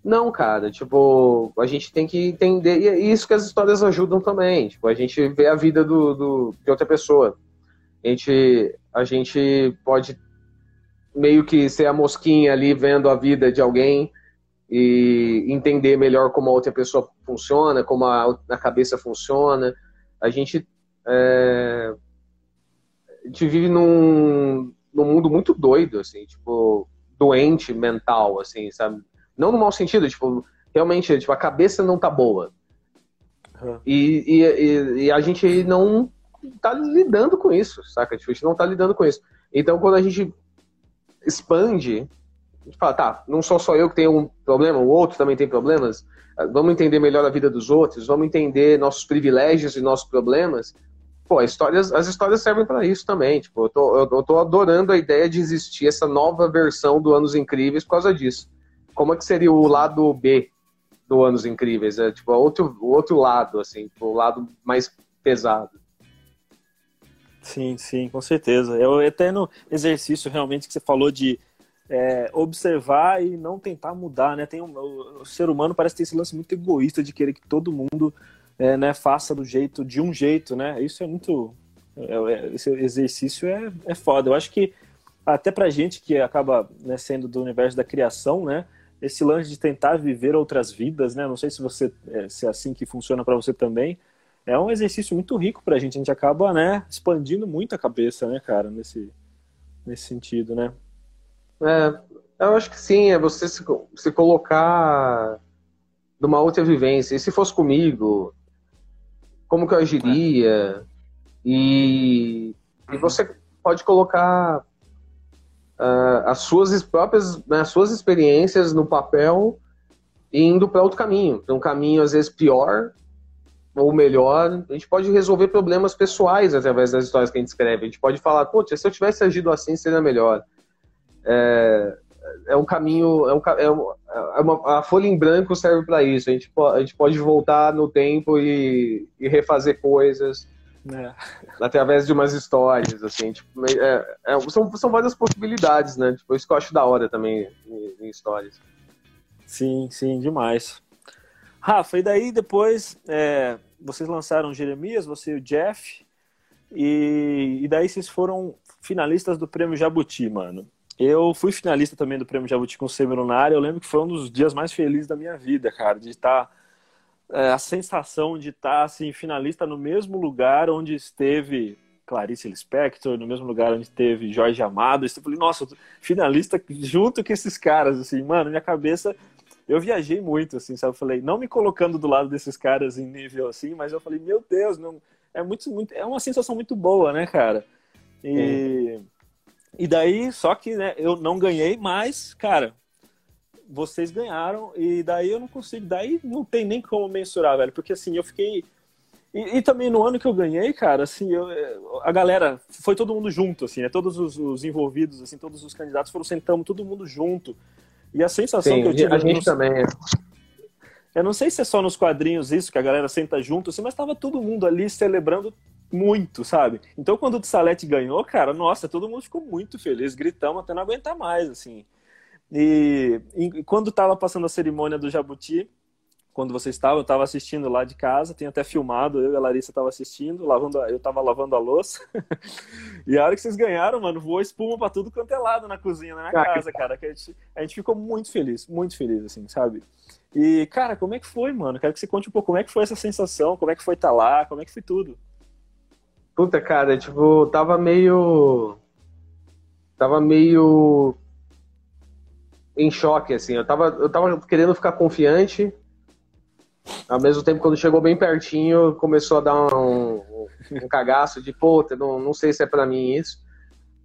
Não, cara, tipo, a gente tem que entender, e é isso que as histórias ajudam também, tipo, a gente vê a vida do, do de outra pessoa. A gente, a gente pode meio que ser a mosquinha ali vendo a vida de alguém e entender melhor como a outra pessoa funciona, como a, a cabeça funciona. A gente é... A gente vive num, num mundo muito doido, assim, tipo, doente mental, assim, sabe? Não no mau sentido, tipo, realmente, tipo, a cabeça não tá boa. Uhum. E, e, e, a gente não tá lidando com isso, saca? Tipo, a gente não tá lidando com isso. Então, quando a gente expande, a gente fala, tá, não sou só eu que tenho um problema, o outro também tem problemas, vamos entender melhor a vida dos outros, vamos entender nossos privilégios e nossos problemas. Pô, histórias, as histórias servem para isso também. Tipo, eu tô, eu, eu tô adorando a ideia de existir essa nova versão do Anos Incríveis por causa disso. Como é que seria o lado B do Anos Incríveis? É tipo, outro, o outro lado, assim, tipo, o lado mais pesado. Sim, sim, com certeza. É o eterno exercício realmente que você falou de é, observar e não tentar mudar, né? Tem um, o, o, ser humano parece ter esse lance muito egoísta de querer que todo mundo é, né, faça do jeito, de um jeito, né? Isso é muito. É, é, esse exercício é, é foda. Eu acho que até pra gente que acaba né, sendo do universo da criação, né? Esse lance de tentar viver outras vidas, né? Não sei se você é, se é assim que funciona para você também é um exercício muito rico pra gente. A gente acaba, né, expandindo muito a cabeça, né, cara, nesse, nesse sentido, né? É, eu acho que sim, é você se, se colocar numa outra vivência. E se fosse comigo, como que eu agiria? É. E, e você pode colocar uh, as suas próprias, né, as suas experiências no papel e indo para outro caminho, para um caminho às vezes pior, ou melhor, a gente pode resolver problemas pessoais através das histórias que a gente escreve. A gente pode falar, putz, se eu tivesse agido assim, seria melhor. É, é um caminho, é, um, é, é uma, a folha em branco serve para isso. A gente, a gente pode voltar no tempo e, e refazer coisas é. através de umas histórias, assim. Tipo, é, é, são, são várias possibilidades, né? Tipo, isso que eu acho da hora também em, em histórias. Sim, sim, demais. Rafa, e daí depois é, vocês lançaram Jeremias, você e o Jeff, e, e daí vocês foram finalistas do Prêmio Jabuti, mano. Eu fui finalista também do Prêmio Jabuti com o Semilunário. Eu lembro que foi um dos dias mais felizes da minha vida, cara, de estar é, a sensação de estar assim finalista no mesmo lugar onde esteve Clarice Lispector, no mesmo lugar onde esteve Jorge Amado. Eu falei, nossa, finalista junto com esses caras, assim, mano, minha cabeça eu viajei muito, assim, sabe? Eu falei, não me colocando do lado desses caras em nível assim, mas eu falei, meu Deus, não, é muito, muito, é uma sensação muito boa, né, cara? E, e daí, só que né, eu não ganhei, mas, cara, vocês ganharam, e daí eu não consigo, daí não tem nem como mensurar, velho, porque assim, eu fiquei. E, e também no ano que eu ganhei, cara, assim, eu, a galera, foi todo mundo junto, assim, né? Todos os, os envolvidos, assim, todos os candidatos foram sentando todo mundo junto. E a sensação Sim, que eu tive. A gente também. É. Eu não sei se é só nos quadrinhos isso, que a galera senta junto, assim, mas tava todo mundo ali celebrando muito, sabe? Então quando o Salete ganhou, cara, nossa, todo mundo ficou muito feliz, gritamos até não aguentar mais, assim. E, e quando tava passando a cerimônia do Jabuti, quando você estava, eu estava assistindo lá de casa, tenho até filmado, eu e a Larissa estava assistindo, lavando, eu estava lavando a louça. e a hora que vocês ganharam, mano, voou espuma para tudo quanto é lado na cozinha, na minha casa, cara. Que a, gente, a gente ficou muito feliz, muito feliz, assim, sabe? E, cara, como é que foi, mano? Quero que você conte um pouco como é que foi essa sensação, como é que foi estar tá lá, como é que foi tudo. Puta, cara, tipo, tava meio. Tava meio. Em choque, assim. Eu tava, eu tava querendo ficar confiante, ao mesmo tempo, quando chegou bem pertinho, começou a dar um, um cagaço de, pô, não, não sei se é para mim isso.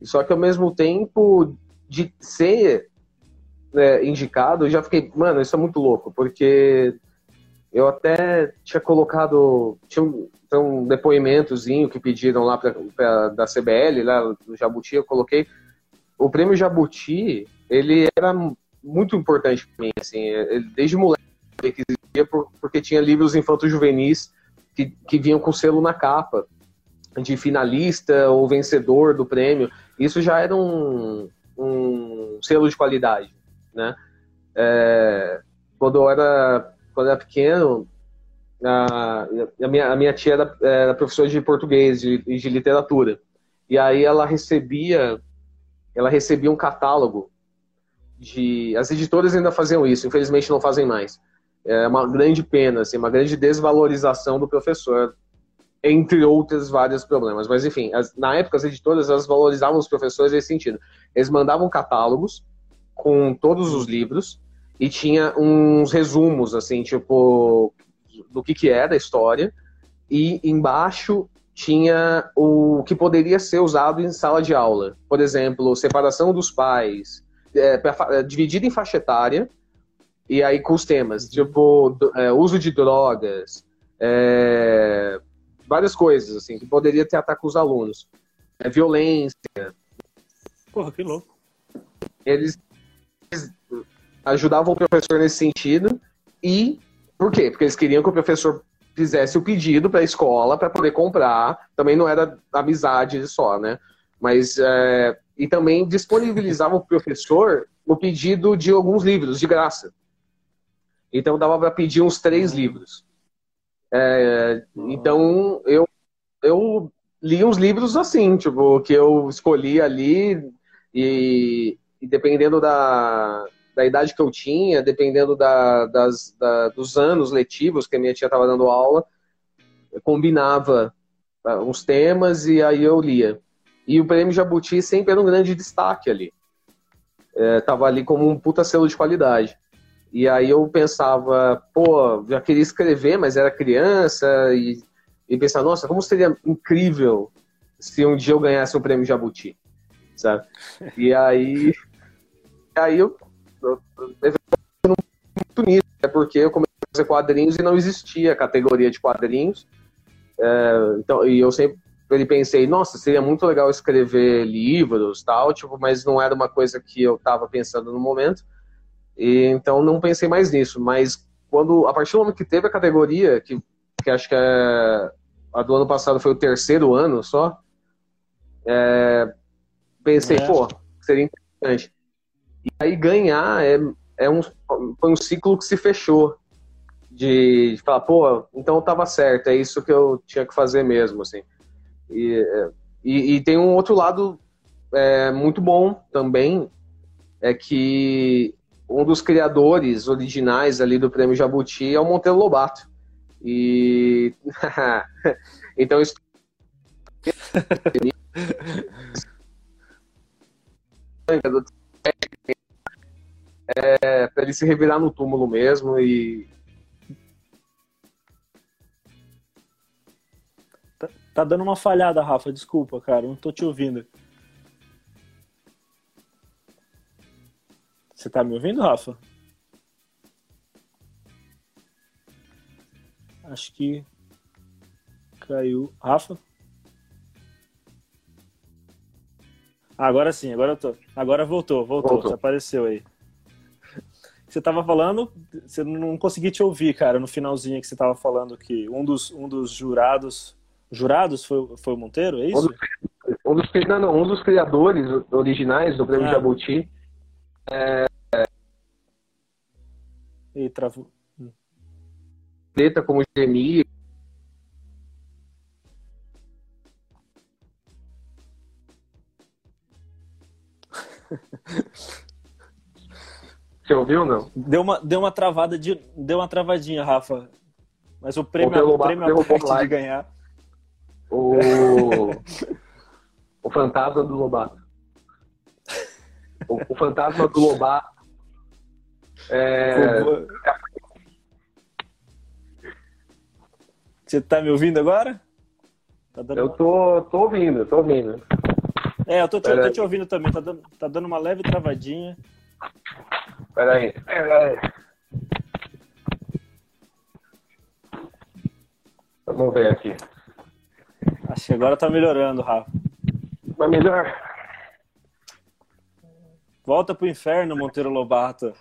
Só que ao mesmo tempo de ser né, indicado, eu já fiquei, mano, isso é muito louco, porque eu até tinha colocado, tinha um, um depoimentozinho que pediram lá pra, pra, da CBL, lá do Jabuti, eu coloquei. O prêmio Jabuti, ele era muito importante para mim, assim, desde moleque que existia porque tinha livros infanto-juvenis que, que vinham com selo na capa, de finalista ou vencedor do prêmio. Isso já era um, um selo de qualidade, né? É, quando eu era, quando eu era pequeno, a, a, minha, a minha tia era, era professora de português e de, de literatura. E aí ela recebia, ela recebia um catálogo de. As editoras ainda faziam isso, infelizmente não fazem mais é uma grande pena, assim, uma grande desvalorização do professor, entre outros vários problemas. Mas, enfim, as, na época as editoras elas valorizavam os professores nesse sentido. Eles mandavam catálogos com todos os livros e tinha uns resumos, assim, tipo, do que, que era a história, e embaixo tinha o que poderia ser usado em sala de aula. Por exemplo, separação dos pais, é, é, dividido em faixa etária, e aí com os temas, tipo, é, uso de drogas, é, várias coisas, assim, que poderia ter ataque os alunos. É, violência. Porra, que louco. Eles ajudavam o professor nesse sentido e por quê? Porque eles queriam que o professor fizesse o pedido para a escola para poder comprar. Também não era amizade só, né? Mas é, e também disponibilizavam o professor o pedido de alguns livros de graça. Então dava para pedir uns três livros. É, então eu eu li uns livros assim, tipo que eu escolhi ali e, e dependendo da da idade que eu tinha, dependendo da, das, da, dos anos letivos que a minha tia estava dando aula, combinava ah, uns temas e aí eu lia. E o Prêmio Jabuti sempre era um grande destaque ali. É, tava ali como um puta selo de qualidade. E aí eu pensava, pô, já queria escrever, mas era criança, e, e pensava, nossa, como seria incrível se um dia eu ganhasse o Prêmio Jabuti, sabe? E aí, aí eu muito nisso, é porque eu comecei a fazer quadrinhos e não existia categoria de quadrinhos. É, então, e eu sempre pensei, nossa, seria muito legal escrever livros, tal, tipo, mas não era uma coisa que eu estava pensando no momento. E então não pensei mais nisso, mas quando a partir do momento que teve a categoria, que, que acho que é, a do ano passado foi o terceiro ano só, é, pensei, é. pô, seria interessante. E aí ganhar é, é um, foi um ciclo que se fechou. De, de falar, pô, então eu tava certo, é isso que eu tinha que fazer mesmo, assim. E, e, tem um outro lado é, muito bom também, é que um dos criadores originais ali do Prêmio Jabuti é o Monteiro Lobato. E então isso é, para ele se revirar no túmulo mesmo e. Tá, dando uma falhada, Rafa, desculpa, cara, não tô te ouvindo. Você tá me ouvindo, Rafa? Acho que caiu. Rafa? agora sim, agora eu tô. Agora voltou, voltou, voltou. apareceu aí você tava falando, você não consegui te ouvir, cara, no finalzinho que você tava falando que um dos, um dos jurados, jurados foi, foi o Monteiro, é isso? Um dos, um dos, não, não, um dos criadores originais do Prêmio ah. Jabuti é... E travou. Preta como Geni. Você ouviu não? Deu uma, deu uma travada de. Deu uma travadinha, Rafa. Mas o prêmio, o, prêmio é a parte de ganhar. O, o fantasma do Lobato. O, o fantasma do Lobato. É... Você tá me ouvindo agora? Tá dando... Eu tô, tô ouvindo, tô ouvindo. É, eu tô, eu tô te ouvindo também, tá dando, tá dando uma leve travadinha. Peraí, peraí. Vamos ver aqui. Acho agora tá melhorando, Rafa. Vai melhor. Volta pro inferno, Monteiro Lobato.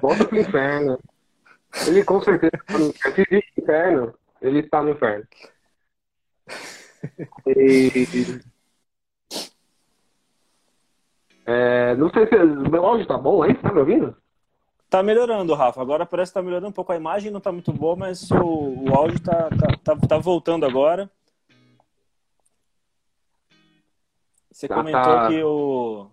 Volta pro inferno. Ele com certeza tá no inferno. Se existe inferno, ele tá no inferno. E é, não sei se o meu áudio tá bom aí, tá me ouvindo? Tá melhorando, Rafa. Agora parece que tá melhorando um pouco. A imagem não tá muito boa, mas o, o áudio tá, tá, tá, tá voltando agora. Você tá, comentou tá... que o,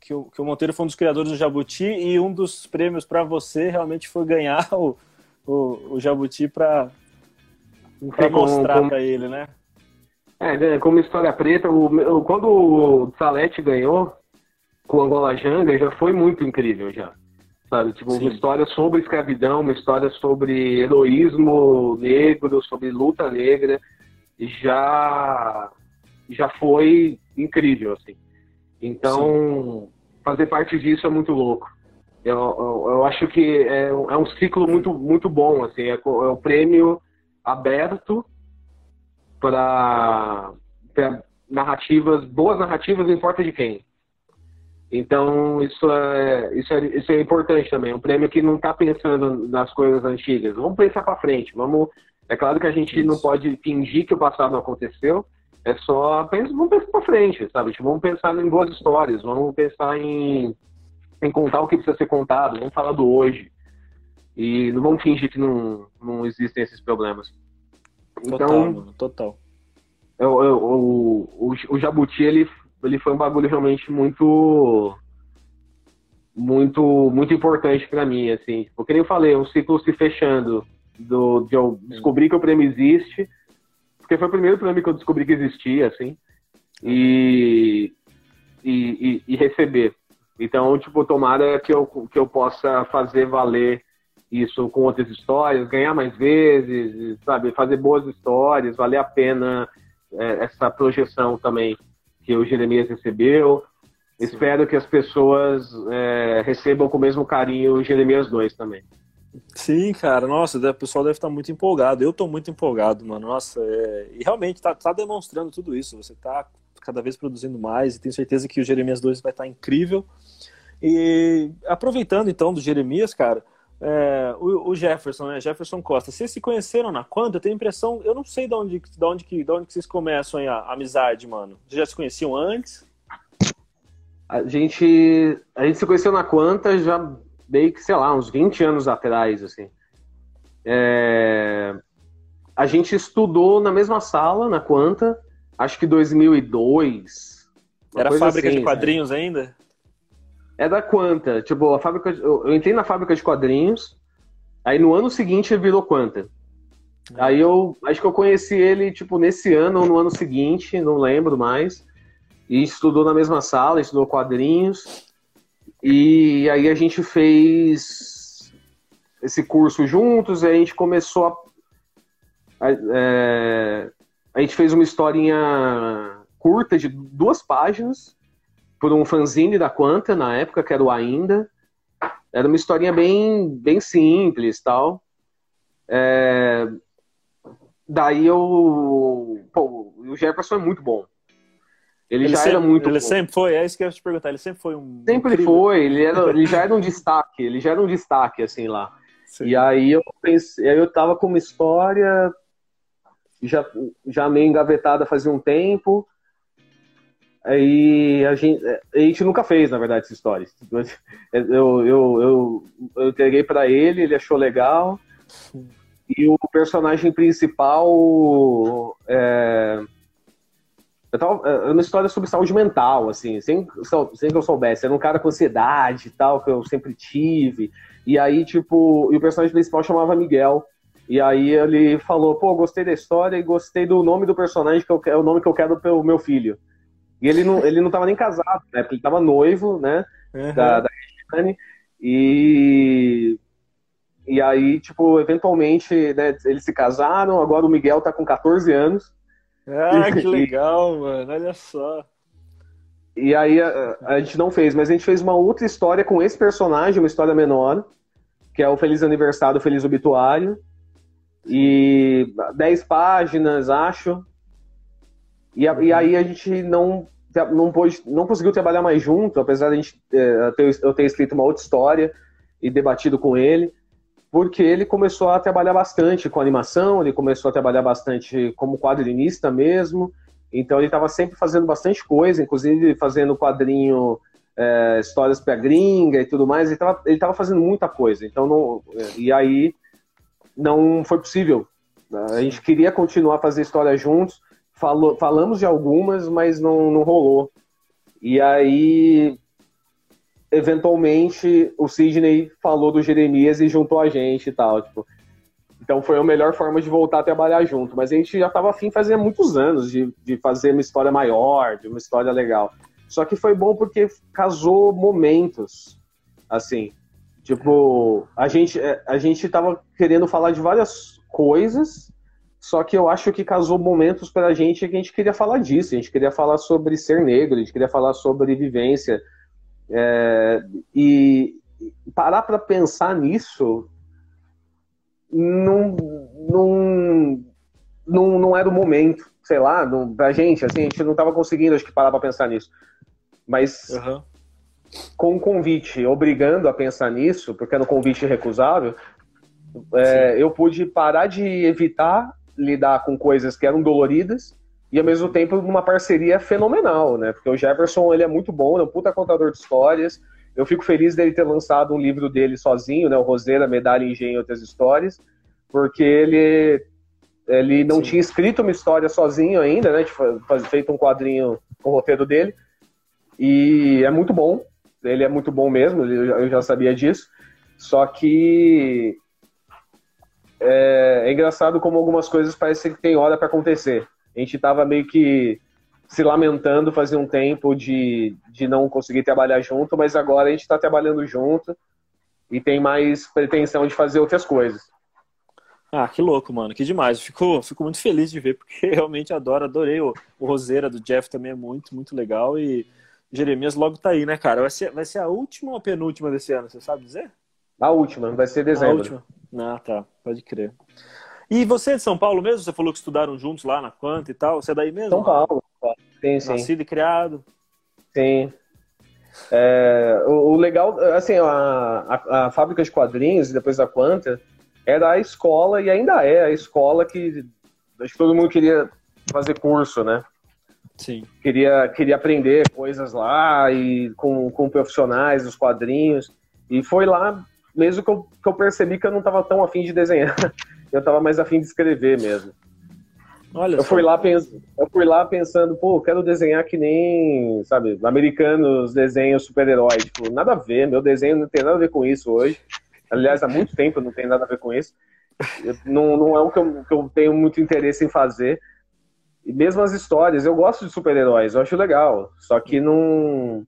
que o que o Monteiro foi um dos criadores do Jabuti e um dos prêmios para você realmente foi ganhar o, o, o Jabuti para mostrar para ele, né? É, né, como história preta, o, quando o Salete ganhou com o Angola Janga, já foi muito incrível já. sabe? Tipo, Sim. uma história sobre escravidão, uma história sobre heroísmo negro, sobre luta negra, já já foi incrível, assim. Então, Sim. fazer parte disso é muito louco. Eu, eu, eu acho que é, é, um ciclo muito, muito bom, assim. É, é um prêmio aberto para narrativas, boas narrativas, não importa de quem. Então, isso é, isso é, isso é importante também. Um prêmio que não está pensando nas coisas antigas. Vamos pensar para frente. Vamos, é claro que a gente isso. não pode fingir que o passado não aconteceu. É só pensa, vamos pensar para frente, sabe? Tipo, vamos pensar em boas histórias. Vamos pensar em, em contar o que precisa ser contado. Vamos falar do hoje. E não vamos fingir que não, não existem esses problemas. Então, total, mano, total. Eu, eu, o, o, o Jabuti, ele ele foi um bagulho realmente muito muito muito importante para mim assim porque nem eu falei um ciclo se fechando do de eu descobrir que o prêmio existe porque foi o primeiro prêmio que eu descobri que existia assim e e, e, e receber então tipo tomara que eu que eu possa fazer valer isso com outras histórias ganhar mais vezes sabe fazer boas histórias valer a pena é, essa projeção também que o Jeremias recebeu. Sim. Espero que as pessoas é, recebam com o mesmo carinho o Jeremias 2 também. Sim, cara, nossa, o pessoal deve estar muito empolgado. Eu estou muito empolgado, mano. Nossa, é... e realmente está tá demonstrando tudo isso. Você está cada vez produzindo mais e tenho certeza que o Jeremias 2 vai estar incrível. E aproveitando então do Jeremias, cara, é, o, o, Jefferson, né? Jefferson Costa. Vocês se conheceram na Quanta? Eu tenho a impressão, eu não sei de onde, de onde, que, de onde que vocês começam a, a amizade, mano. Vocês já se conheciam antes? A gente, a gente se conheceu na Quanta já meio que, sei lá, uns 20 anos atrás, assim. É... A gente estudou na mesma sala, na Quanta, acho que 2002. Era fábrica assim, de quadrinhos né? ainda? é da Quanta. Tipo, a fábrica. Eu, entrei na fábrica de quadrinhos, aí no ano seguinte virou Quanta. Aí eu acho que eu conheci ele, tipo, nesse ano ou no ano seguinte, não lembro mais. E estudou na mesma sala, estudou quadrinhos. E aí a gente fez esse curso juntos, e a gente começou a. a, é, a gente fez uma historinha curta de duas páginas por um fanzine da Quanta na época, que era o Ainda. Era uma historinha bem, bem simples tal. É... Daí eu. Pô, o Jefferson é muito bom. Ele, ele já sempre, era muito Ele bom. sempre foi, é isso que eu ia te perguntar. Ele sempre foi um. Sempre incrível. foi, ele, era, ele já era um destaque, ele já era um destaque, assim, lá. Sim. E aí eu pensei, aí eu tava com uma história já, já meio engavetada fazia um tempo. Aí a gente, a gente nunca fez, na verdade, essa história. Eu, eu, eu, eu entreguei para ele, ele achou legal. E o personagem principal é, tava, é uma história sobre saúde mental, assim, sem, sem que eu soubesse. Era um cara com ansiedade e tal, que eu sempre tive. E aí, tipo, e o personagem principal chamava Miguel. E aí ele falou, pô, gostei da história e gostei do nome do personagem, que eu, é o nome que eu quero pro meu filho. E ele não, ele não tava nem casado, né? Porque ele tava noivo, né? Uhum. Da, da Regiane. E. E aí, tipo, eventualmente, né, eles se casaram, agora o Miguel tá com 14 anos. Ah, que legal, mano, olha só. E aí a, a, gente não fez, mas a gente fez uma outra história com esse personagem, uma história menor, que é o Feliz Aniversário, Feliz Obituário. E 10 páginas, acho. E, e aí a gente não não, pôde, não conseguiu trabalhar mais junto, apesar de a gente, é, eu ter escrito uma outra história e debatido com ele, porque ele começou a trabalhar bastante com animação, ele começou a trabalhar bastante como quadrinista mesmo, então ele estava sempre fazendo bastante coisa, inclusive fazendo quadrinho, é, histórias para gringa e tudo mais, ele estava fazendo muita coisa, então não, e aí não foi possível. A gente queria continuar a fazer história juntos, falou, falamos de algumas, mas não, não rolou. E aí, eventualmente, o Sidney falou do Jeremias e juntou a gente e tal. Tipo, então foi a melhor forma de voltar a trabalhar junto. Mas a gente já estava afim fazia muitos anos de, de fazer uma história maior, de uma história legal. Só que foi bom porque casou momentos, assim. Tipo, a gente, é, a gente tava querendo falar de várias coisas, só que eu acho que casou momentos pra gente que a gente queria falar disso. A gente queria falar sobre ser negro, a gente queria falar sobre vivência. É, e parar para pensar nisso não, não, não, não era o momento, sei lá, não, pra gente, assim, a gente não tava conseguindo, acho que, parar pra pensar nisso. Mas Uhum. com o convite obrigando a pensar nisso, porque era um convite recusável, é, eu pude parar de evitar lidar com coisas que eram doloridas e ao mesmo tempo numa parceria fenomenal, né? Porque o Jefferson ele é muito bom, é um puta contador de histórias. Eu fico feliz dele ter lançado um livro dele sozinho, né? O Roseira, Medalha, Engenho e Outras Histórias, porque ele ele não Sim. tinha escrito uma história sozinho ainda, né? Feito um quadrinho com o roteiro dele. E é muito bom. Ele é muito bom mesmo, eu já- eu já sabia disso. Só que é, é engraçado como algumas coisas parecem que tem hora para acontecer. A gente tava meio que se lamentando fazia um tempo de, de não conseguir trabalhar junto, mas agora a gente está trabalhando junto e tem mais pretensão de fazer outras coisas. Ah, que louco, mano. Que demais. Fico, fico muito feliz de ver, porque realmente adoro, adorei. O, o Roseira do Jeff também é muito, muito legal. E Jeremias logo tá aí, né, cara? Vai ser, vai ser a última ou a penúltima desse ano, você sabe dizer? A última, vai ser A dezembro. última. Ah, tá. Pode crer. E você é de São Paulo mesmo? Você falou que estudaram juntos lá na Quanta e tal. Você é daí mesmo? São Paulo. Sim, sim. Nascido e criado. Sim. É, o, o legal, assim, a, a, a fábrica de quadrinhos, depois da Quanta, era a escola, e ainda é a escola que acho que todo mundo queria fazer curso, né? Sim. Queria, queria aprender coisas lá e com, com profissionais dos quadrinhos. E foi lá mesmo que eu, que eu percebi que eu não estava tão afim de desenhar. Eu estava mais afim de escrever mesmo. Olha Eu só. fui, lá pens... eu fui lá pensando, pô, quero desenhar que nem, sabe, americanos desenham super-herói. Tipo, nada a ver, meu desenho não tem nada a ver com isso hoje. Aliás, há muito tempo não tem nada a ver com isso. Eu- não, não é o que eu, que eu tenho muito interesse em fazer. E mesmo as histórias, eu gosto de super-heróis, eu acho legal. Só que não.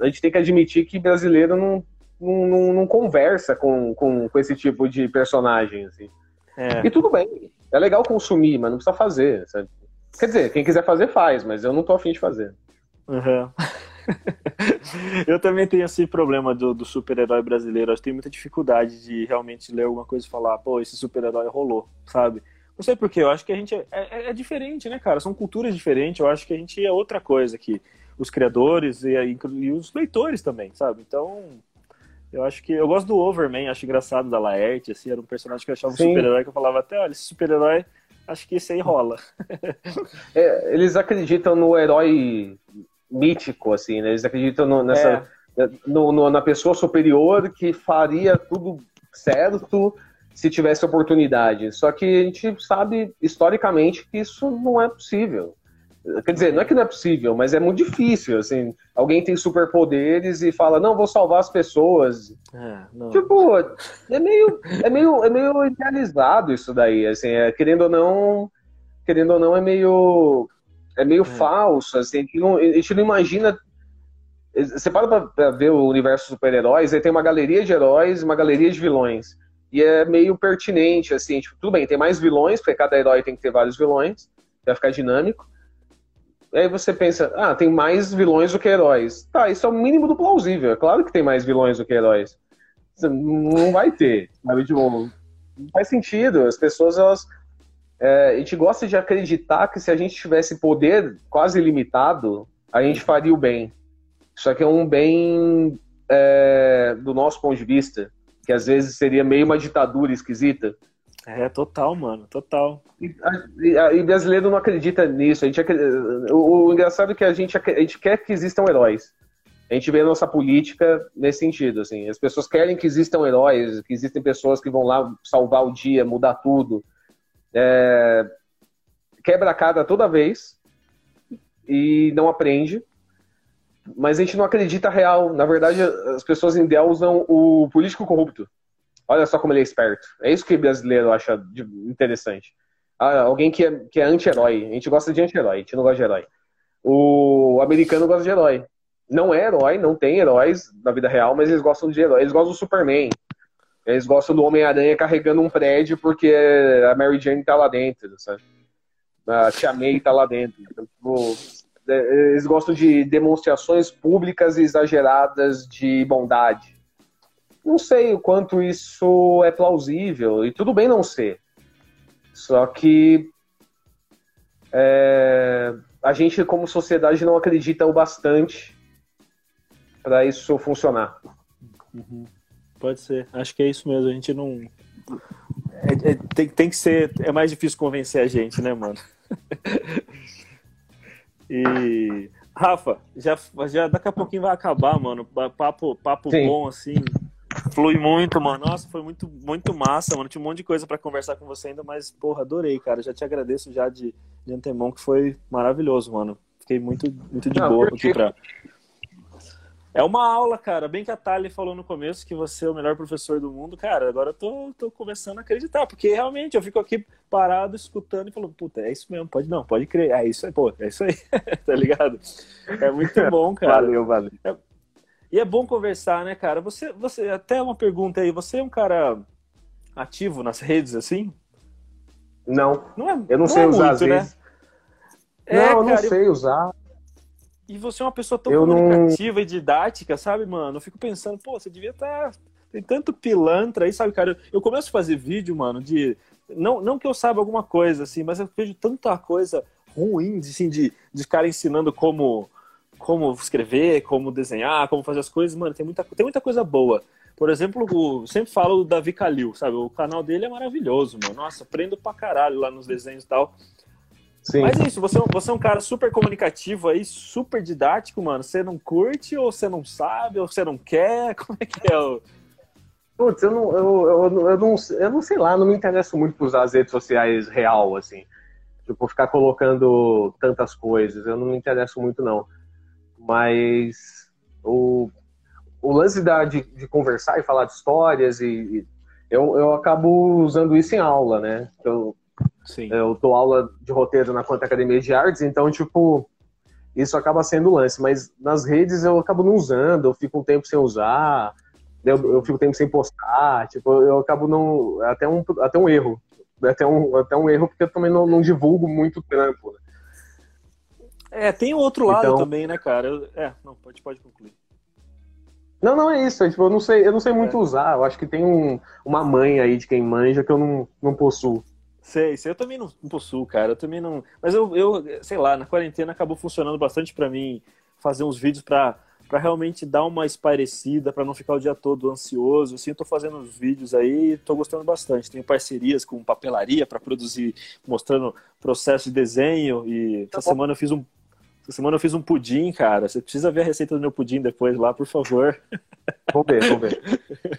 A gente tem que admitir que brasileiro não, não, não, não conversa com, com, com esse tipo de personagem. Assim. É. E tudo bem. É legal consumir, mas não precisa fazer. sabe? Quer dizer, quem quiser fazer, faz, mas eu não tô afim de fazer. Uhum. eu também tenho esse problema do, do super-herói brasileiro. Eu tenho muita dificuldade de realmente ler alguma coisa e falar, pô, esse super-herói rolou, sabe? Não sei porquê, eu acho que a gente é, é- é diferente, né, cara? São culturas diferentes, eu acho que a gente é outra coisa aqui. Os criadores e, aí- e os leitores também, sabe? Então, eu acho que. Eu gosto do Overman, acho engraçado da Laerte, assim, era um personagem que eu achava um Sim. super-herói que eu falava até, olha, esse super-herói, acho que esse aí rola. É, eles acreditam no herói mítico, assim, né? Eles acreditam no- nessa, no- no- na pessoa superior que faria tudo certo se tivesse oportunidade. Só que a gente sabe historicamente que isso não é possível. Quer dizer, não é que não é possível, mas é muito difícil, assim. Alguém tem superpoderes e fala, não, vou salvar as pessoas. É. Tipo, é meio, é meio, é meio idealizado isso daí, assim, é, querendo ou não, querendo ou não, é meio, é meio É. falso, assim, a gente, não, a gente não imagina. Você para pra, pra ver o universo dos super-heróis, aí tem uma galeria de heróis, uma galeria de vilões. E é meio pertinente, assim, tipo, tudo bem, tem mais vilões, porque cada herói tem que ter vários vilões, vai ficar dinâmico. Aí você pensa, ah, tem mais vilões do que heróis. Tá, isso é o mínimo do plausível. É claro que tem mais vilões do que heróis. Não vai ter. Sabe? Tipo, não faz sentido. As pessoas, elas. é, a gente gosta de acreditar que se a gente tivesse poder quase ilimitado, a gente faria o bem. Só que é um bem é, do nosso ponto de vista, que às vezes seria meio uma ditadura esquisita. É, total, mano, total. E, a- e brasileiro não acredita nisso. A gente o, o engraçado é que a gente, a gente quer que existam heróis. A gente vê a nossa política nesse sentido. Assim. As pessoas querem que existam heróis, que existem pessoas que vão lá salvar o dia, mudar tudo. É, Quebra a cara toda vez e não aprende. Mas a gente não acredita real. Na verdade, as pessoas endeusam o político corrupto. Olha só como ele é esperto. É isso que o brasileiro acha interessante. Ah, alguém que é, que é anti-herói. A gente gosta de anti-herói, a gente não gosta de herói. O americano gosta de herói. não é herói, não tem heróis na vida real, mas eles gostam de herói. Eles gostam do Superman. Eles gostam do Homem-Aranha carregando um prédio porque a Mary Jane tá lá dentro, sabe? A Tia May tá lá dentro. Então, tipo, é, eles gostam de demonstrações públicas e exageradas de bondade. Não sei o quanto isso é plausível, e tudo bem não ser. Só que é, a gente, como sociedade, não acredita o bastante para isso funcionar. Uhum. Pode ser. Acho que é isso mesmo. A gente não. É, é, tem, tem que ser. É mais difícil convencer a gente, né, mano? e. Rafa, já, já daqui a pouquinho vai acabar, mano. Papo, papo bom, assim. Flui muito, mano. Nossa, foi muito, muito massa, mano. Tinha um monte de coisa para conversar com você ainda, mas, porra, adorei, cara. Já te agradeço já de, de antemão, que foi maravilhoso, mano. Fiquei muito, muito de Não, boa aqui pra, é uma aula, cara. Bem que a Thali falou no começo que você é o melhor professor do mundo. Cara, agora eu tô, tô começando a acreditar, porque realmente eu fico aqui parado, escutando e falando, puta, é isso mesmo, pode não, pode crer. É isso aí, pô, é isso aí, tá ligado? É muito bom, cara. valeu, valeu. É... E é bom conversar, né, cara? Você, você, até uma pergunta aí, você é um cara ativo nas redes, assim? Não. Não é, eu não, não sei é usar muito, às né? vezes. Né? Não, é, eu não sei usar. E você é uma pessoa tão eu comunicativa não... e didática, sabe, mano? Eu fico pensando, pô, você devia estar. Tá... Tem tanto pilantra aí, sabe, cara? Eu começo a fazer vídeo, mano, de. Não, não que eu saiba alguma coisa, assim, mas eu vejo tanta coisa ruim, assim, de, de cara ensinando como, como escrever, como desenhar, como fazer as coisas. Mano, tem muita, tem muita coisa boa. Por exemplo, o, sempre falo do Davi Calil, sabe? O canal dele é maravilhoso, mano. Nossa, aprendo pra caralho lá nos desenhos e tal. Sim. Mas é isso, você, é você é um cara super comunicativo aí, super didático, mano. Você não curte, ou você não sabe, ou você não quer? Como é que é o. Putz, eu não, eu, eu, eu, não, eu não sei lá, não me interesso muito por usar as redes sociais real, assim. Tipo, ficar colocando tantas coisas, eu não me interesso muito, não. Mas o, o lance da, de, de conversar e falar de histórias, e, e eu, eu acabo usando isso em aula, né? Eu, Sim. Eu dou aula de roteiro na Quanta Academia de Artes, então, tipo, isso acaba sendo lance. Mas nas redes eu acabo não usando, eu fico um tempo sem usar, eu, eu fico um tempo sem postar, tipo, eu acabo não. Até um, até um erro. Até um, até um erro, porque eu também não, não divulgo muito trampo. Né? É, tem o outro lado então... também, né, cara? Eu, é, não, pode, pode concluir. Não, não é isso. É, tipo, eu não sei, eu não sei muito é. usar. Eu acho que tem um, uma mãe aí de quem manja que eu não, não possuo. Sei, sei, eu também não, não possuo, cara. Eu também não. Mas eu, eu, sei lá, na quarentena acabou funcionando bastante para mim fazer uns vídeos para para realmente dar uma esparecida, para não ficar o dia todo ansioso. Assim, eu tô fazendo uns vídeos aí e tô gostando bastante. Tenho parcerias com papelaria para produzir, mostrando processo de desenho. E tá essa bom. semana eu fiz um essa semana eu fiz um pudim, cara. Você precisa ver a receita do meu pudim depois lá, por favor. Vou ver, vou ver.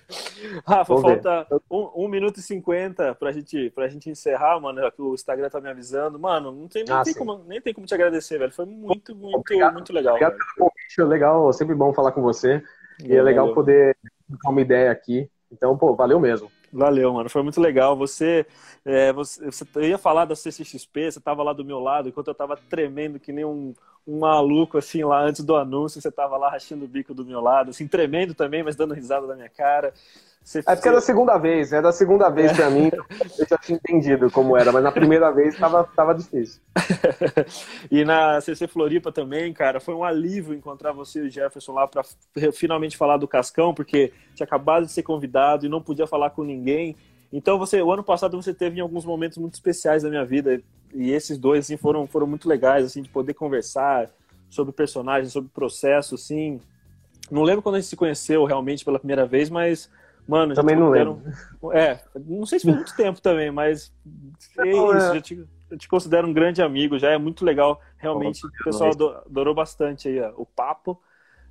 Rafa, vou falta um, um, minuto e cinquenta pra gente, pra gente encerrar, mano. É o Instagram tá me avisando. Mano, não tem, nem, ah, tem como, nem tem como te agradecer, velho. Foi muito, muito, Obrigado. muito legal. Obrigado pelo convite. Legal, sempre bom falar com você. E é legal poder dar uma ideia aqui. Então, pô, valeu mesmo. Valeu, mano. Foi muito legal. Você, é, você, você ia falar da CCXP, você tava lá do meu lado, enquanto eu tava tremendo que nem um, um maluco, assim, lá antes do anúncio, você tava lá rachando o bico do meu lado, assim, tremendo também, mas dando risada da minha cara. Você, é porque é da segunda vez, é da segunda vez pra mim, eu já tinha entendido como era, mas na primeira vez tava, tava difícil. e na CC Floripa também, cara, foi um alívio encontrar você e o Jefferson lá para finalmente falar do Cascão, porque tinha acabado de ser convidado e não podia falar com ninguém. Então você, o ano passado você teve em alguns momentos muito especiais da minha vida e esses dois assim foram foram muito legais assim de poder conversar sobre personagens, sobre processo, assim. Não lembro quando a gente se conheceu realmente pela primeira vez, mas mano, também não lembro. É, não sei se foi muito tempo também, mas é isso, é. já te, eu te considero um grande amigo, já é muito legal, realmente o pessoal adorou bastante aí ó, o papo.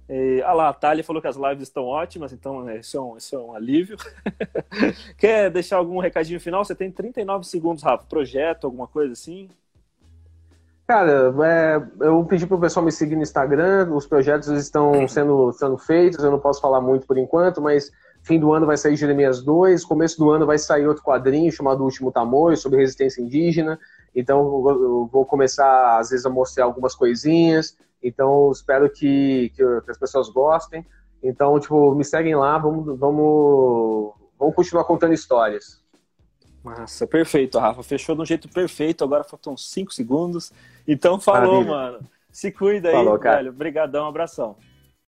E, ah lá, a Thalia falou que as lives estão ótimas, então né, isso é um, isso é um alívio. Quer deixar algum recadinho final? Você tem 39 segundos, Rafa. Projeto, alguma coisa assim? Cara, é, eu pedi para o pessoal me seguir no Instagram, os projetos estão sendo, sendo feitos, eu não posso falar muito por enquanto, mas fim do ano vai sair Jeremias 2, começo do ano vai sair outro quadrinho chamado Último Tamoio, sobre resistência indígena, então eu vou começar às vezes a mostrar algumas coisinhas, Então, espero que, que, que, as pessoas gostem. Então, tipo, me seguem lá, vamos, vamos, vamos continuar contando histórias. Massa, perfeito, Rafa. Fechou de um jeito perfeito. Agora faltam cinco segundos. Então, falou, Maravilha. mano. Se cuida aí, Falou, velho. Obrigadão, abração.